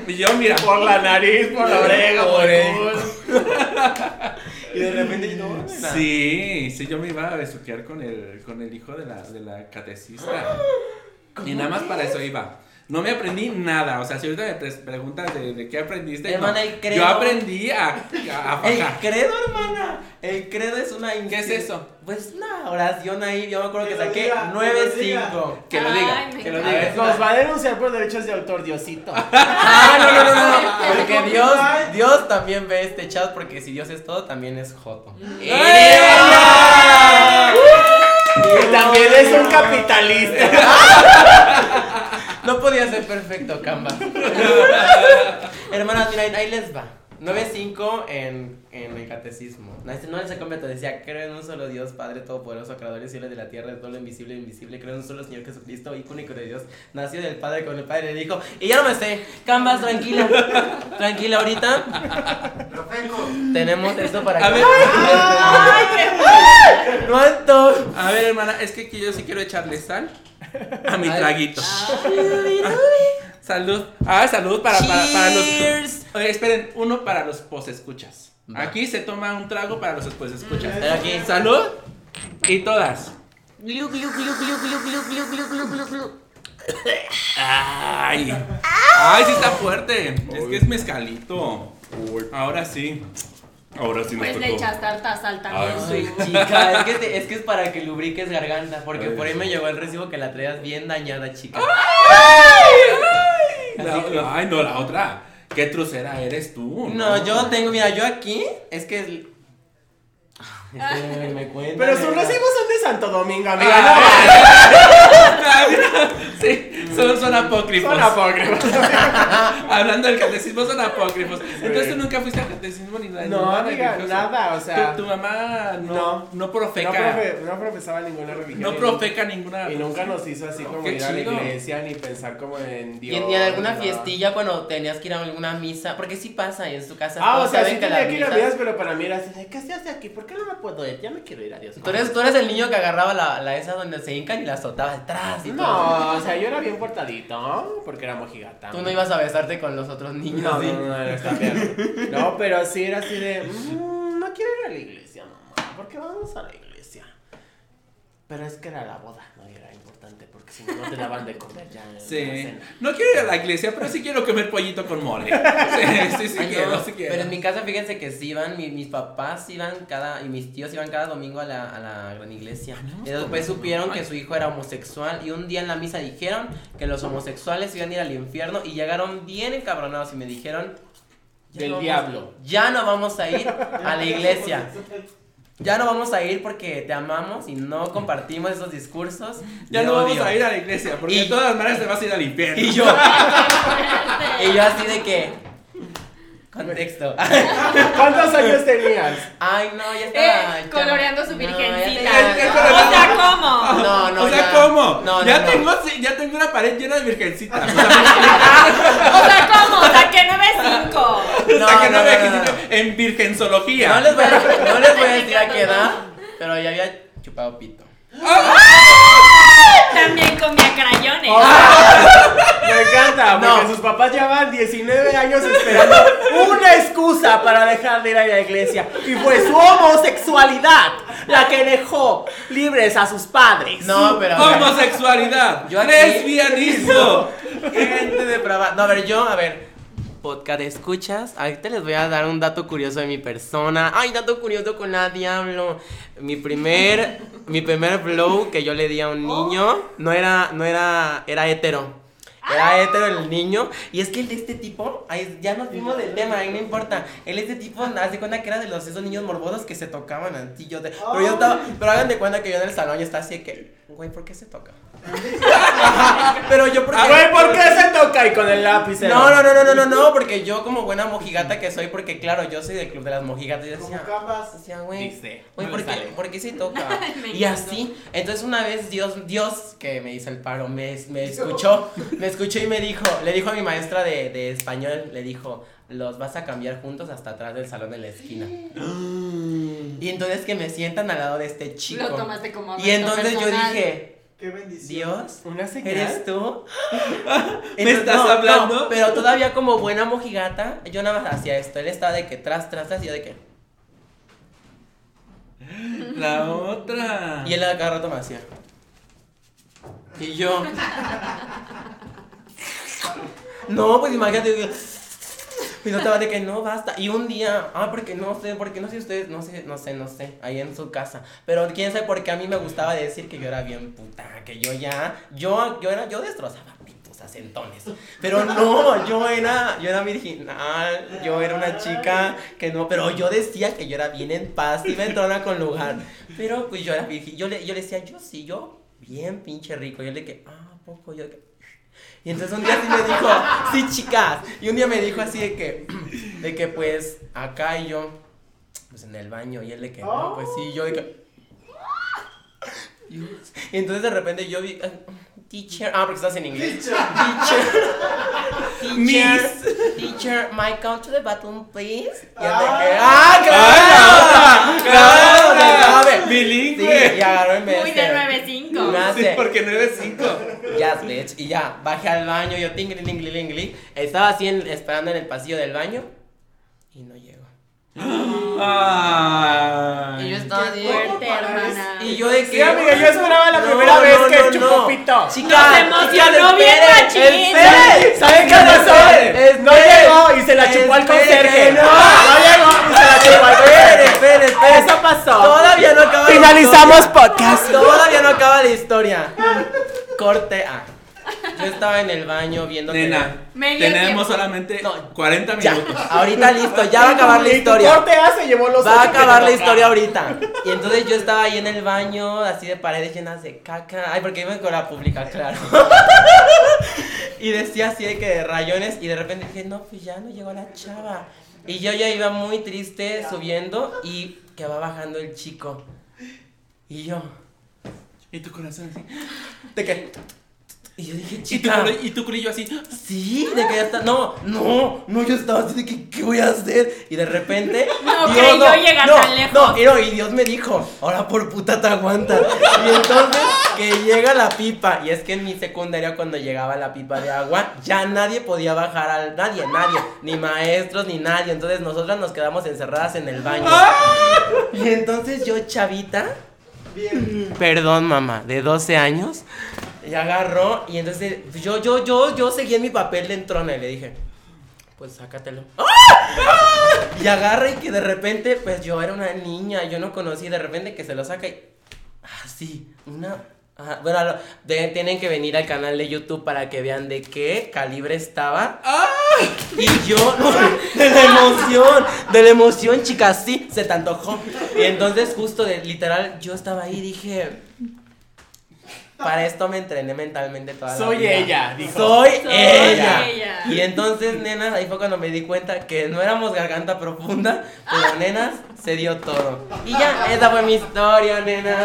Y yo, mira, Por la nariz, por la oreja, por el el culo. Y de repente, no, Sí, sí, yo me iba a besuquear con el, con el hijo de la, de la catecista. Y nada más para eso iba. No me aprendí nada. O sea, si ahorita me pre- preguntas de, de qué aprendiste, no. Hermana, el credo. yo aprendí a, a, a El credo, hermana. El credo es una. ¿Qué es eso? Pues una oración ahí. Yo me acuerdo que, Que saqué diga, 9-5. Que lo diga, Ay, que lo diga. Nos va a denunciar por derechos de autor, Diosito. Ah, no, no, no, no. Porque Dios, Dios también ve este chat. Porque si Dios es todo, también es Joto. Y también es un capitalista. No podía ser perfecto, Canva. Hermanas, mira, ahí, les va. 9.5 en, en el catecismo. No, este no les completo, decía, creo en un solo Dios, Padre Todopoderoso, Creador del cielo y de la tierra, de todo lo invisible e invisible, creo en un solo Señor Jesucristo, Hijo único de Dios, nacido del Padre con el Padre del Hijo. Y ya no me sé, Canvas, tranquila, tranquila, ahorita tenemos esto para A que... ver, ¡No, a ver, hermana, es que aquí yo sí quiero echarle sal a mi Ay. traguito. Salud. Ah, salud para, para, para los. Cheers. Oye, esperen, uno para los posescuchas. Va. Aquí se toma un trago para los posescuchas. Aquí. Salud y todas. Ay. Ay, sí está fuerte. Es que es mezcalito. Ahora sí. Ahora sí nos Pues le tocó. echas tarta sal Ay, también. Ay, chica, es que, te- es que es para que lubriques garganta, porque por ahí me llegó el recibo que la traías bien dañada, chica. La- la- ay, no, la otra. ¿Qué trucera eres tú? No, yo tengo, mira, yo aquí, es que... es- Es que me cuenta. Pero sus recibos son de Santo Domingo, amiga. sí, son, son no, apócrifos. son apócrifos. Hablando del catecismo, son apócrifos. Entonces tú nunca fuiste al catecismo ni nada. No, nada amiga, religioso? nada, o sea. Tu, tu mamá no, No. no, profeca. No, profe- no profesaba ninguna religión. No profeca ninguna. Y nunca nos hizo así como ir a la iglesia ni pensar como en Y Dios. en, y en alguna ni nada. fiestilla cuando tenías que ir a alguna misa, porque sí pasa y en su casa. Ah, o sea, sí que tenía que ir a misas- pero para mí era así, de, ¿qué se hace aquí? ¿Por qué no me puedo ir? Ya me quiero ir a Dios. Tú eres, tú eres el niño que agarraba la, la esa donde se hincan y la azotaba atrás y todo. No, o sea, yo era bien portadito, porque era mojigata. Tú no ibas a besarte con los otros niños. No, ¿sí? no, no, no, está bien. No, pero sí era así de, "Mm, no quiero ir a la iglesia, mamá, ¿por qué vamos a la iglesia? Pero es que era la boda, no era importante, porque si no, no te daban de comer ya en la Sí. cena. No quiero ir a la iglesia, pero sí quiero comer pollito con mole. Sí, sí, sí Ay, quiero, no, sí quiero. Pero en mi casa, fíjense que sí iban, mi- mis papás iban cada, y mis tíos iban cada domingo a la, a la gran iglesia. Y después supieron que su hijo era homosexual y un día en la misa dijeron que los homosexuales iban a ir al infierno y llegaron bien encabronados y me dijeron... "Ya Del no vamos- diablo. Ya no vamos a ir a la iglesia. Ya no vamos a ir porque te amamos y no compartimos esos discursos. Ya no vamos odio". a ir a la iglesia, porque Y- de todas maneras te vas a ir al infierno. Y yo, y yo así de que... Contexto. ¿Cuántos años tenías? Ay, no, ya estaba. Eh, coloreando su no, ya virgencita. El- el o sea, ¿cómo? No, no, o sea, ya. ¿cómo? No, ya, no, no. Tengo, ya tengo una pared llena de virgencitas. O sea, O sea, ¿cómo? 9.5. o No, sea, que no, no, me no, no, En virgenzoología. No les voy a, no les voy a decir a qué edad, pero ya había chupado pito. También comía crayones. Me encanta, porque No. sus papás llevan 19 años esperando una excusa para dejar de ir a la iglesia. Y fue su homosexualidad la que dejó libres a sus padres. No, pero. a ver, Homosexualidad. Yo aquí- Lesbianismo. qué gente depravada. No, a ver, yo, a ver. Podcast escuchas. Ahorita les voy a dar un dato curioso de mi persona. Ay, dato curioso con la diablo. Mi primer, mi primer blow que yo le di a un niño no era, no era, era hetero. Era hetero el niño. Y es que el de este tipo, ay, ya nos fuimos del tema, ahí no importa. El de este tipo, haz de cuenta que era de los esos niños morbosos que se tocaban así. Yo pero yo estaba, pero hagan de cuenta que yo en el salón ya estaba así que, güey, ¿por qué se toca? pero yo porque. Ah, güey, ¿por qué se toca ahí con el lápiz? No, no, no, no, no, no, no, porque yo como buena mojigata que soy, porque claro, yo soy del club de las mojigatas y decía, decía, güey, Dice, güey, no ¿por qué, por qué se toca? Y así, entonces una vez Dios, Dios, que me hizo el paro, me, me escuchó, me escuchó y me dijo, le dijo a mi maestra de, de español, le dijo, los vas a cambiar juntos hasta atrás del salón de la esquina. y entonces que me sientan al lado de este chico. Lo tomaste como y entonces yo dije, Qué bendición. Dios, ¿Una señal? ¿Eres tú? ¿Me estás hablando? pero todavía como buena mojigata, yo nada más hacía esto. Él estaba de que tras, tras, tras, y yo de que. La otra. Y él a cada rato me hacía. Y yo. No, pues imagínate. Que- Y yo estaba de que no basta. Y un día, ah, porque no sé, porque no sé ustedes, no sé, no sé, no sé, ahí en su casa. Pero quién sabe por qué a mí me gustaba decir que yo era bien puta, que yo ya, yo, yo era, yo destrozaba pitos a centones. Pero no, yo era, yo era virginal, yo era una chica que no, pero yo decía que yo era bien en paz, iba entrona con lugar. Pero pues yo era virgen, yo le, yo le decía, yo sí, yo bien pinche rico. Yo le dije, ah, ¿a poco yo. que- Y entonces un día sí me dijo, sí, chicas. Y un día me dijo así de que, de que pues acá y yo, pues en el baño. Y él de que, no, pues sí, yo de que. Y entonces de repente yo vi, ah, teacher, ah, porque estás en inglés. Teacher. Teacher. Miss. Teacher, my come to the bathroom, please. Y él de que, ah, ¡Ah, claro. claro! Claro, sabe. Bilingüe. Sí, y agarró y me Muy de 9.5. me Sí, porque 9-5. Yes, bitch. Y ya, bajé al baño, yo tingli, tingli, tingli. Estaba así en- esperando en el pasillo del baño y no llegó. Ay. Y yo estaba así. Fuerte, hermana. Y yo de que. Sí, amiga, yo esperaba la No, primera no, vez no, que no. chupó pito. Chica, Nos emocionó bien machín. ¿Saben qué pasó? No llegó y se la chupó al conserje. no. No llegó y se la chupó al conserje. esperen, esperen. Eso pasó. Todavía no acaba Finalizamos podcast. Todavía no acaba la historia. Corte A. Yo estaba en el baño viendo Nena, tenemos tiempo. solamente No, 40 Ya, minutos. ahorita listo, ya va a acabar la historia. corte A se llevó los Va a ocho que acabar le la historia tocaban. ahorita. Y entonces yo estaba ahí en el baño, así de paredes llenas de caca. Ay, porque iba con la pública, claro. y decía así de que de rayones. Y de repente dije, no, pues ya no llegó la chava. Y yo ya iba muy triste subiendo y que va bajando el chico. Y yo, Y tu corazón así. de que. Y yo dije, chica. y tu culillo así. Sí, de que ya está. No, no, no, yo estaba así de que, ¿qué voy a hacer? Y de repente. No creyó llegar no, tan lejos. No, y, no, y Dios me dijo, ahora por puta te aguantas. Y entonces, que llega la pipa. Y es que en mi secundaria, cuando llegaba la pipa de agua, ya nadie podía bajar al. Nadie, nadie. Ni maestros, ni nadie. Entonces, nosotras nos quedamos encerradas en el baño. Y entonces, yo, chavita. Perdón, mamá, de 12 años. Y agarró y entonces pues, yo, yo, yo, yo seguí en mi papel de entrona y le dije, pues sácatelo. ¡Ah! Y agarra y que de repente, pues yo era una niña, yo no conocí, de repente que se lo saca y así, una... ajá, bueno, lo- de- tienen que venir al canal de YouTube para que vean de qué calibre estaba. Y yo, de la emoción, de la emoción, chicas, sí, se te antojó. Y entonces, justo de literal, yo estaba ahí y dije. Para esto me entrené mentalmente toda la Soy vida. ella, dijo. Soy, Soy ella. ella. Y entonces, nenas, ahí fue cuando me di cuenta que no éramos garganta profunda, pero nenas, se dio todo. Y ya, esa fue mi historia, nenas.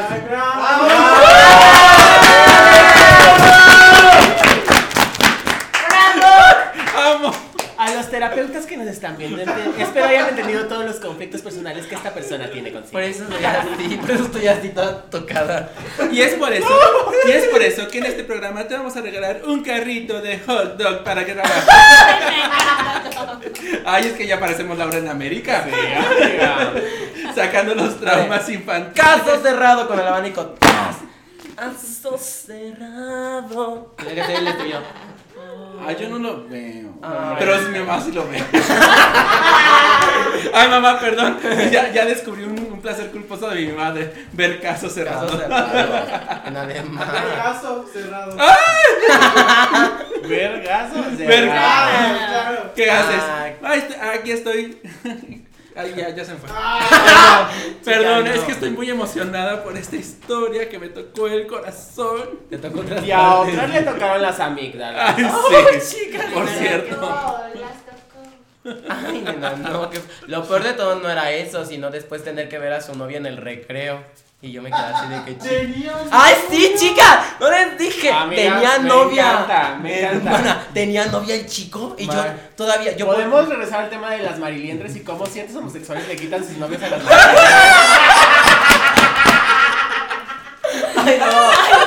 ¡Vamos! A los terapeutas que nos están viendo, espero hayan entendido todos los conflictos personales que esta persona tiene consigo. Por eso estoy así, por eso estoy así toda tocada. Y es por eso, y es por eso que en este programa te vamos a regalar un carrito de hot dog para que trabajes. Ay, es que ya parecemos Laura en América. Sacando los traumas infantiles. Caso cerrado con el abanico. Caso cerrado. Tiene que ser el tuyo. Ay, yo no lo veo. Ay. Pero mi mamá sí lo ve. Ay, mamá, perdón. Ya, ya descubrí un, un placer culposo de mi madre. Ver casos Caso cerrados. cerrado. En alemán. Caso cerrado. Vergazo. Verga. Ah, claro. ¿Qué haces? Ay. Ay, est- aquí estoy. Ay, ya, ya se me fue. Ah, Perdón, Chica, es no. que estoy muy emocionada por esta historia que me tocó el corazón. Te tocó otras Y a partes. otras le tocaron las amígdalas. Ay, sí. Por cierto. Ay, nena, no, que lo peor de todo no era eso, sino después tener que ver a su novia en el recreo. Y yo me quedé así de que chica. Tenía ¡Ay, sí, chica! No les dije. Amiga, tenía me novia. encanta, me encanta. Hermana, tenía novia el chico. Y yo Mar. todavía. Yo Podemos regresar al tema de las mariliendres y cómo ciertos homosexuales le quitan sus novias a las mariliendres. Ay, no.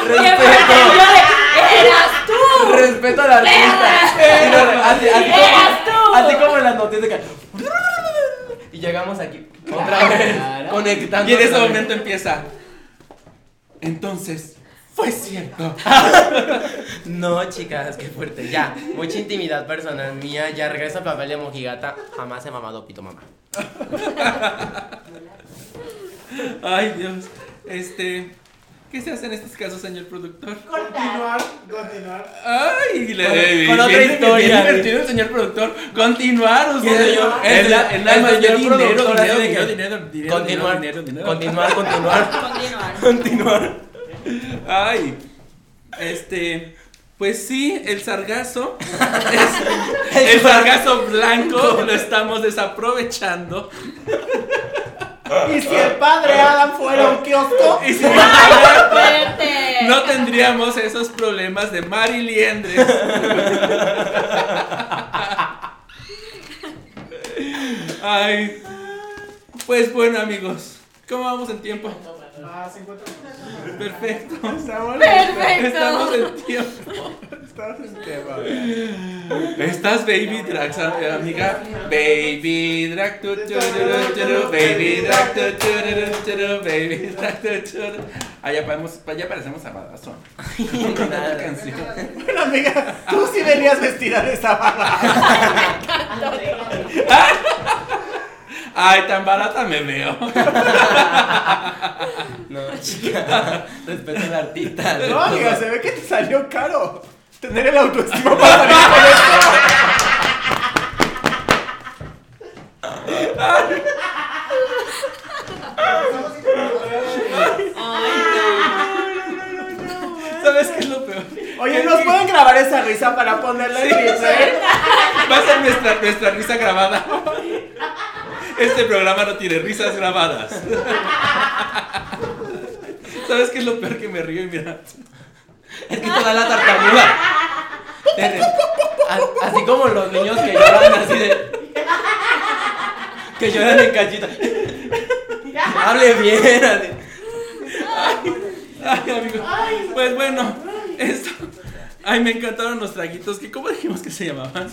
Yo Respeto. ¡Eras tú! Respeto al artista. Así, así ¡Eras como, tú! así como en las noticias de que. Y llegamos aquí. Otra vez. Conectando. Y en ese momento empieza. Entonces, fue cierto. No, chicas, qué fuerte. Ya, mucha intimidad personal mía. Ya regreso al papel de mojigata. Jamás he mamado pito, mamá. Ay, Dios. Este. ¿Qué se hace en estos casos, señor productor? Continuar, continuar. Ay, le, Con- con otra historia, divertido el señor productor. Continuar, usted. señor- el, el- el, el señor dinero, dinero, productor dinero, dinero, dinero, dinero, Continuar. dinero, dinero. Continuar, continuar. Continuar. Continuar. Ay, este, pues sí, el sargazo, es- el sargazo blanco lo estamos desaprovechando. Y si el padre Adam fuera un kiosco, Y si ¡Fuerte! no tendríamos esos problemas de mariliendres. Ay, pues bueno amigos, ¿cómo vamos en tiempo? Ah, 50 Perfecto. estamos Perfecto. Estamos en tiempo. Estás baby drag, ¿sabe, amiga. Baby drag, tu, tu, tu, baby drag, tu, tu, tu, baby drag, tu. Ah, ya, podemos, ya parecemos a Badazón. Con la canción. Bueno, amiga, tú sí venías vestida de esa barra. Ay, tan barata me veo. No, chica. Respeta al artista. No, amiga, se ve que te salió caro. Tener el autoestima para salir con esto. ¿Sabes qué es lo peor? Oye, ¿nos pueden grabar esa risa para ponerla en Twitter? Va a ser nuestra, nuestra risa grabada. Este programa no tiene risas grabadas. ¿Sabes qué es lo peor que me río? Y mira, Es que te da la tartamuda. Así como los niños que lloran así de. Que lloran en cachita. Hable bien. así. ay, amigo. Pues bueno, esto. Ay, me encantaron los traguitos. que ¿Cómo dijimos que se llamaban?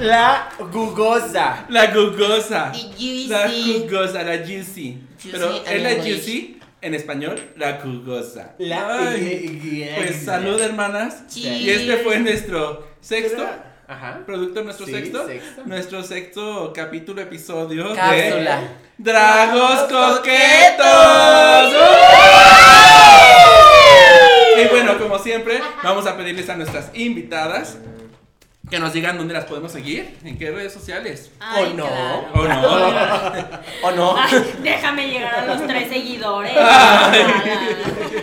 La gugosa. La gugosa. Y La juicy. jugosa, la juicy. Juicy Pero es la juicy en español, la jugosa. La Ay, Pues salud, hermanas. Cheers. Y este fue nuestro sexto. Ajá. Producto nuestro Sí, sexto, sexto. nuestro sexto capítulo, episodio Cápsula. de Dragos Coquetos. Y bueno, como siempre, vamos a pedirles a nuestras invitadas que nos digan dónde las podemos seguir, en qué redes sociales. Ay, ¿O no? claro. ¿O no? ¿O no? Ay, déjame llegar a los tres seguidores.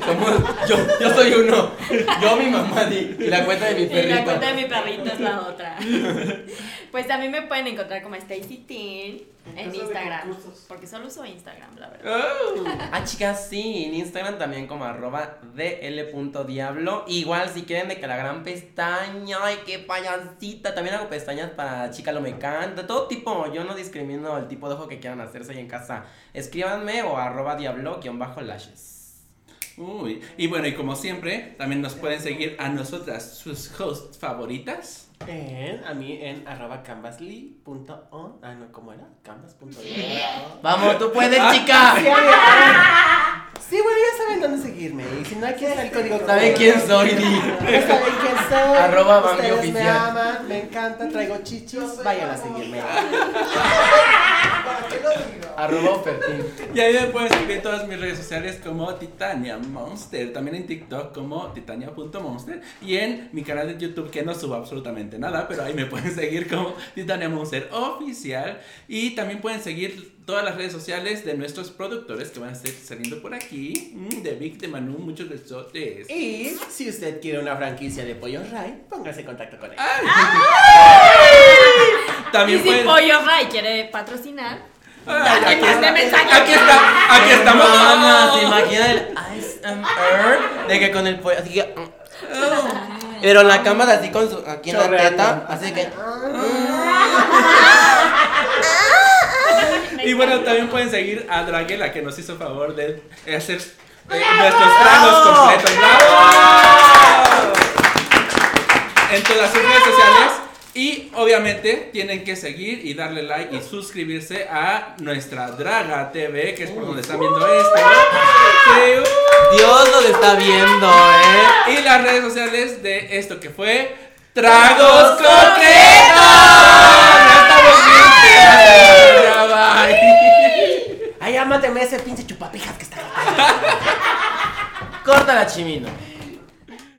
Somos- yo, yo soy uno. Yo, mi mamá di- y la cuenta de mi Y la perrito. cuenta de mi perrito es la otra. Pues también me pueden encontrar como Stacy Teen en Instagram. Porque solo uso Instagram, la verdad. Oh. Ah, chicas, sí, en Instagram también como arroba dl.diablo. Igual si quieren de que la gran pestaña, ay, qué payasita. También hago pestañas para chica lo me canta, todo tipo. Yo no discrimino el tipo de ojo que quieran hacerse ahí en casa. Escríbanme o arroba diablo guion bajo lashes. Uy, y bueno, y como siempre, también nos pueden seguir a nosotras, sus hosts favoritas. En, a mí en arroba canvasly.on. Ah, no, ¿cómo era? Canvas.on. Vamos, tú puedes, chica. Sí, bueno, ya saben dónde seguirme. Y si no, aquí está el código. ¿Saben quién soy, Di? Ya saben quién soy. Arroba Bambi Ustedes me Oficial. aman, me encanta, traigo chichis. Vayan a seguirme. Arroba ofertín. Y ahí me pueden seguir en todas mis redes sociales como Titania Monster. También en TikTok como titania.monster. Y en mi canal de YouTube que no subo absolutamente nada, pero ahí me pueden seguir como Titania Monster Oficial. Y también pueden seguir todas las redes sociales de nuestros productores que van a estar saliendo por aquí. Mm, de Vic, de Manu, muchos besotes. Y si usted quiere una franquicia de pollo Ray, póngase en contacto con él. Y También si pueden... Pollo Ray quiere patrocinar, Ay, dale, aquí, está, mensaje. aquí está, aquí estamos. Mamá, ¿se imagina el ASMR? De que con el pollo, así que... Pero en la cámara así con su... Aquí en la teta, así que... Y bueno, también pueden seguir a Draguela que nos hizo favor de hacer eh, nuestros tragos completos. ¡Bravo! En todas sus redes sociales. Y obviamente tienen que seguir y darle like y suscribirse a nuestra Draga TV, que es por donde están viendo esto. Sí, uh. Dios nos está viendo, ¿eh? Y las redes sociales de esto que fue Tragos Coquetos. Ya estamos bien. Bye. Ay, ámateme ese pinche chupapijas que está. Corta la chimino.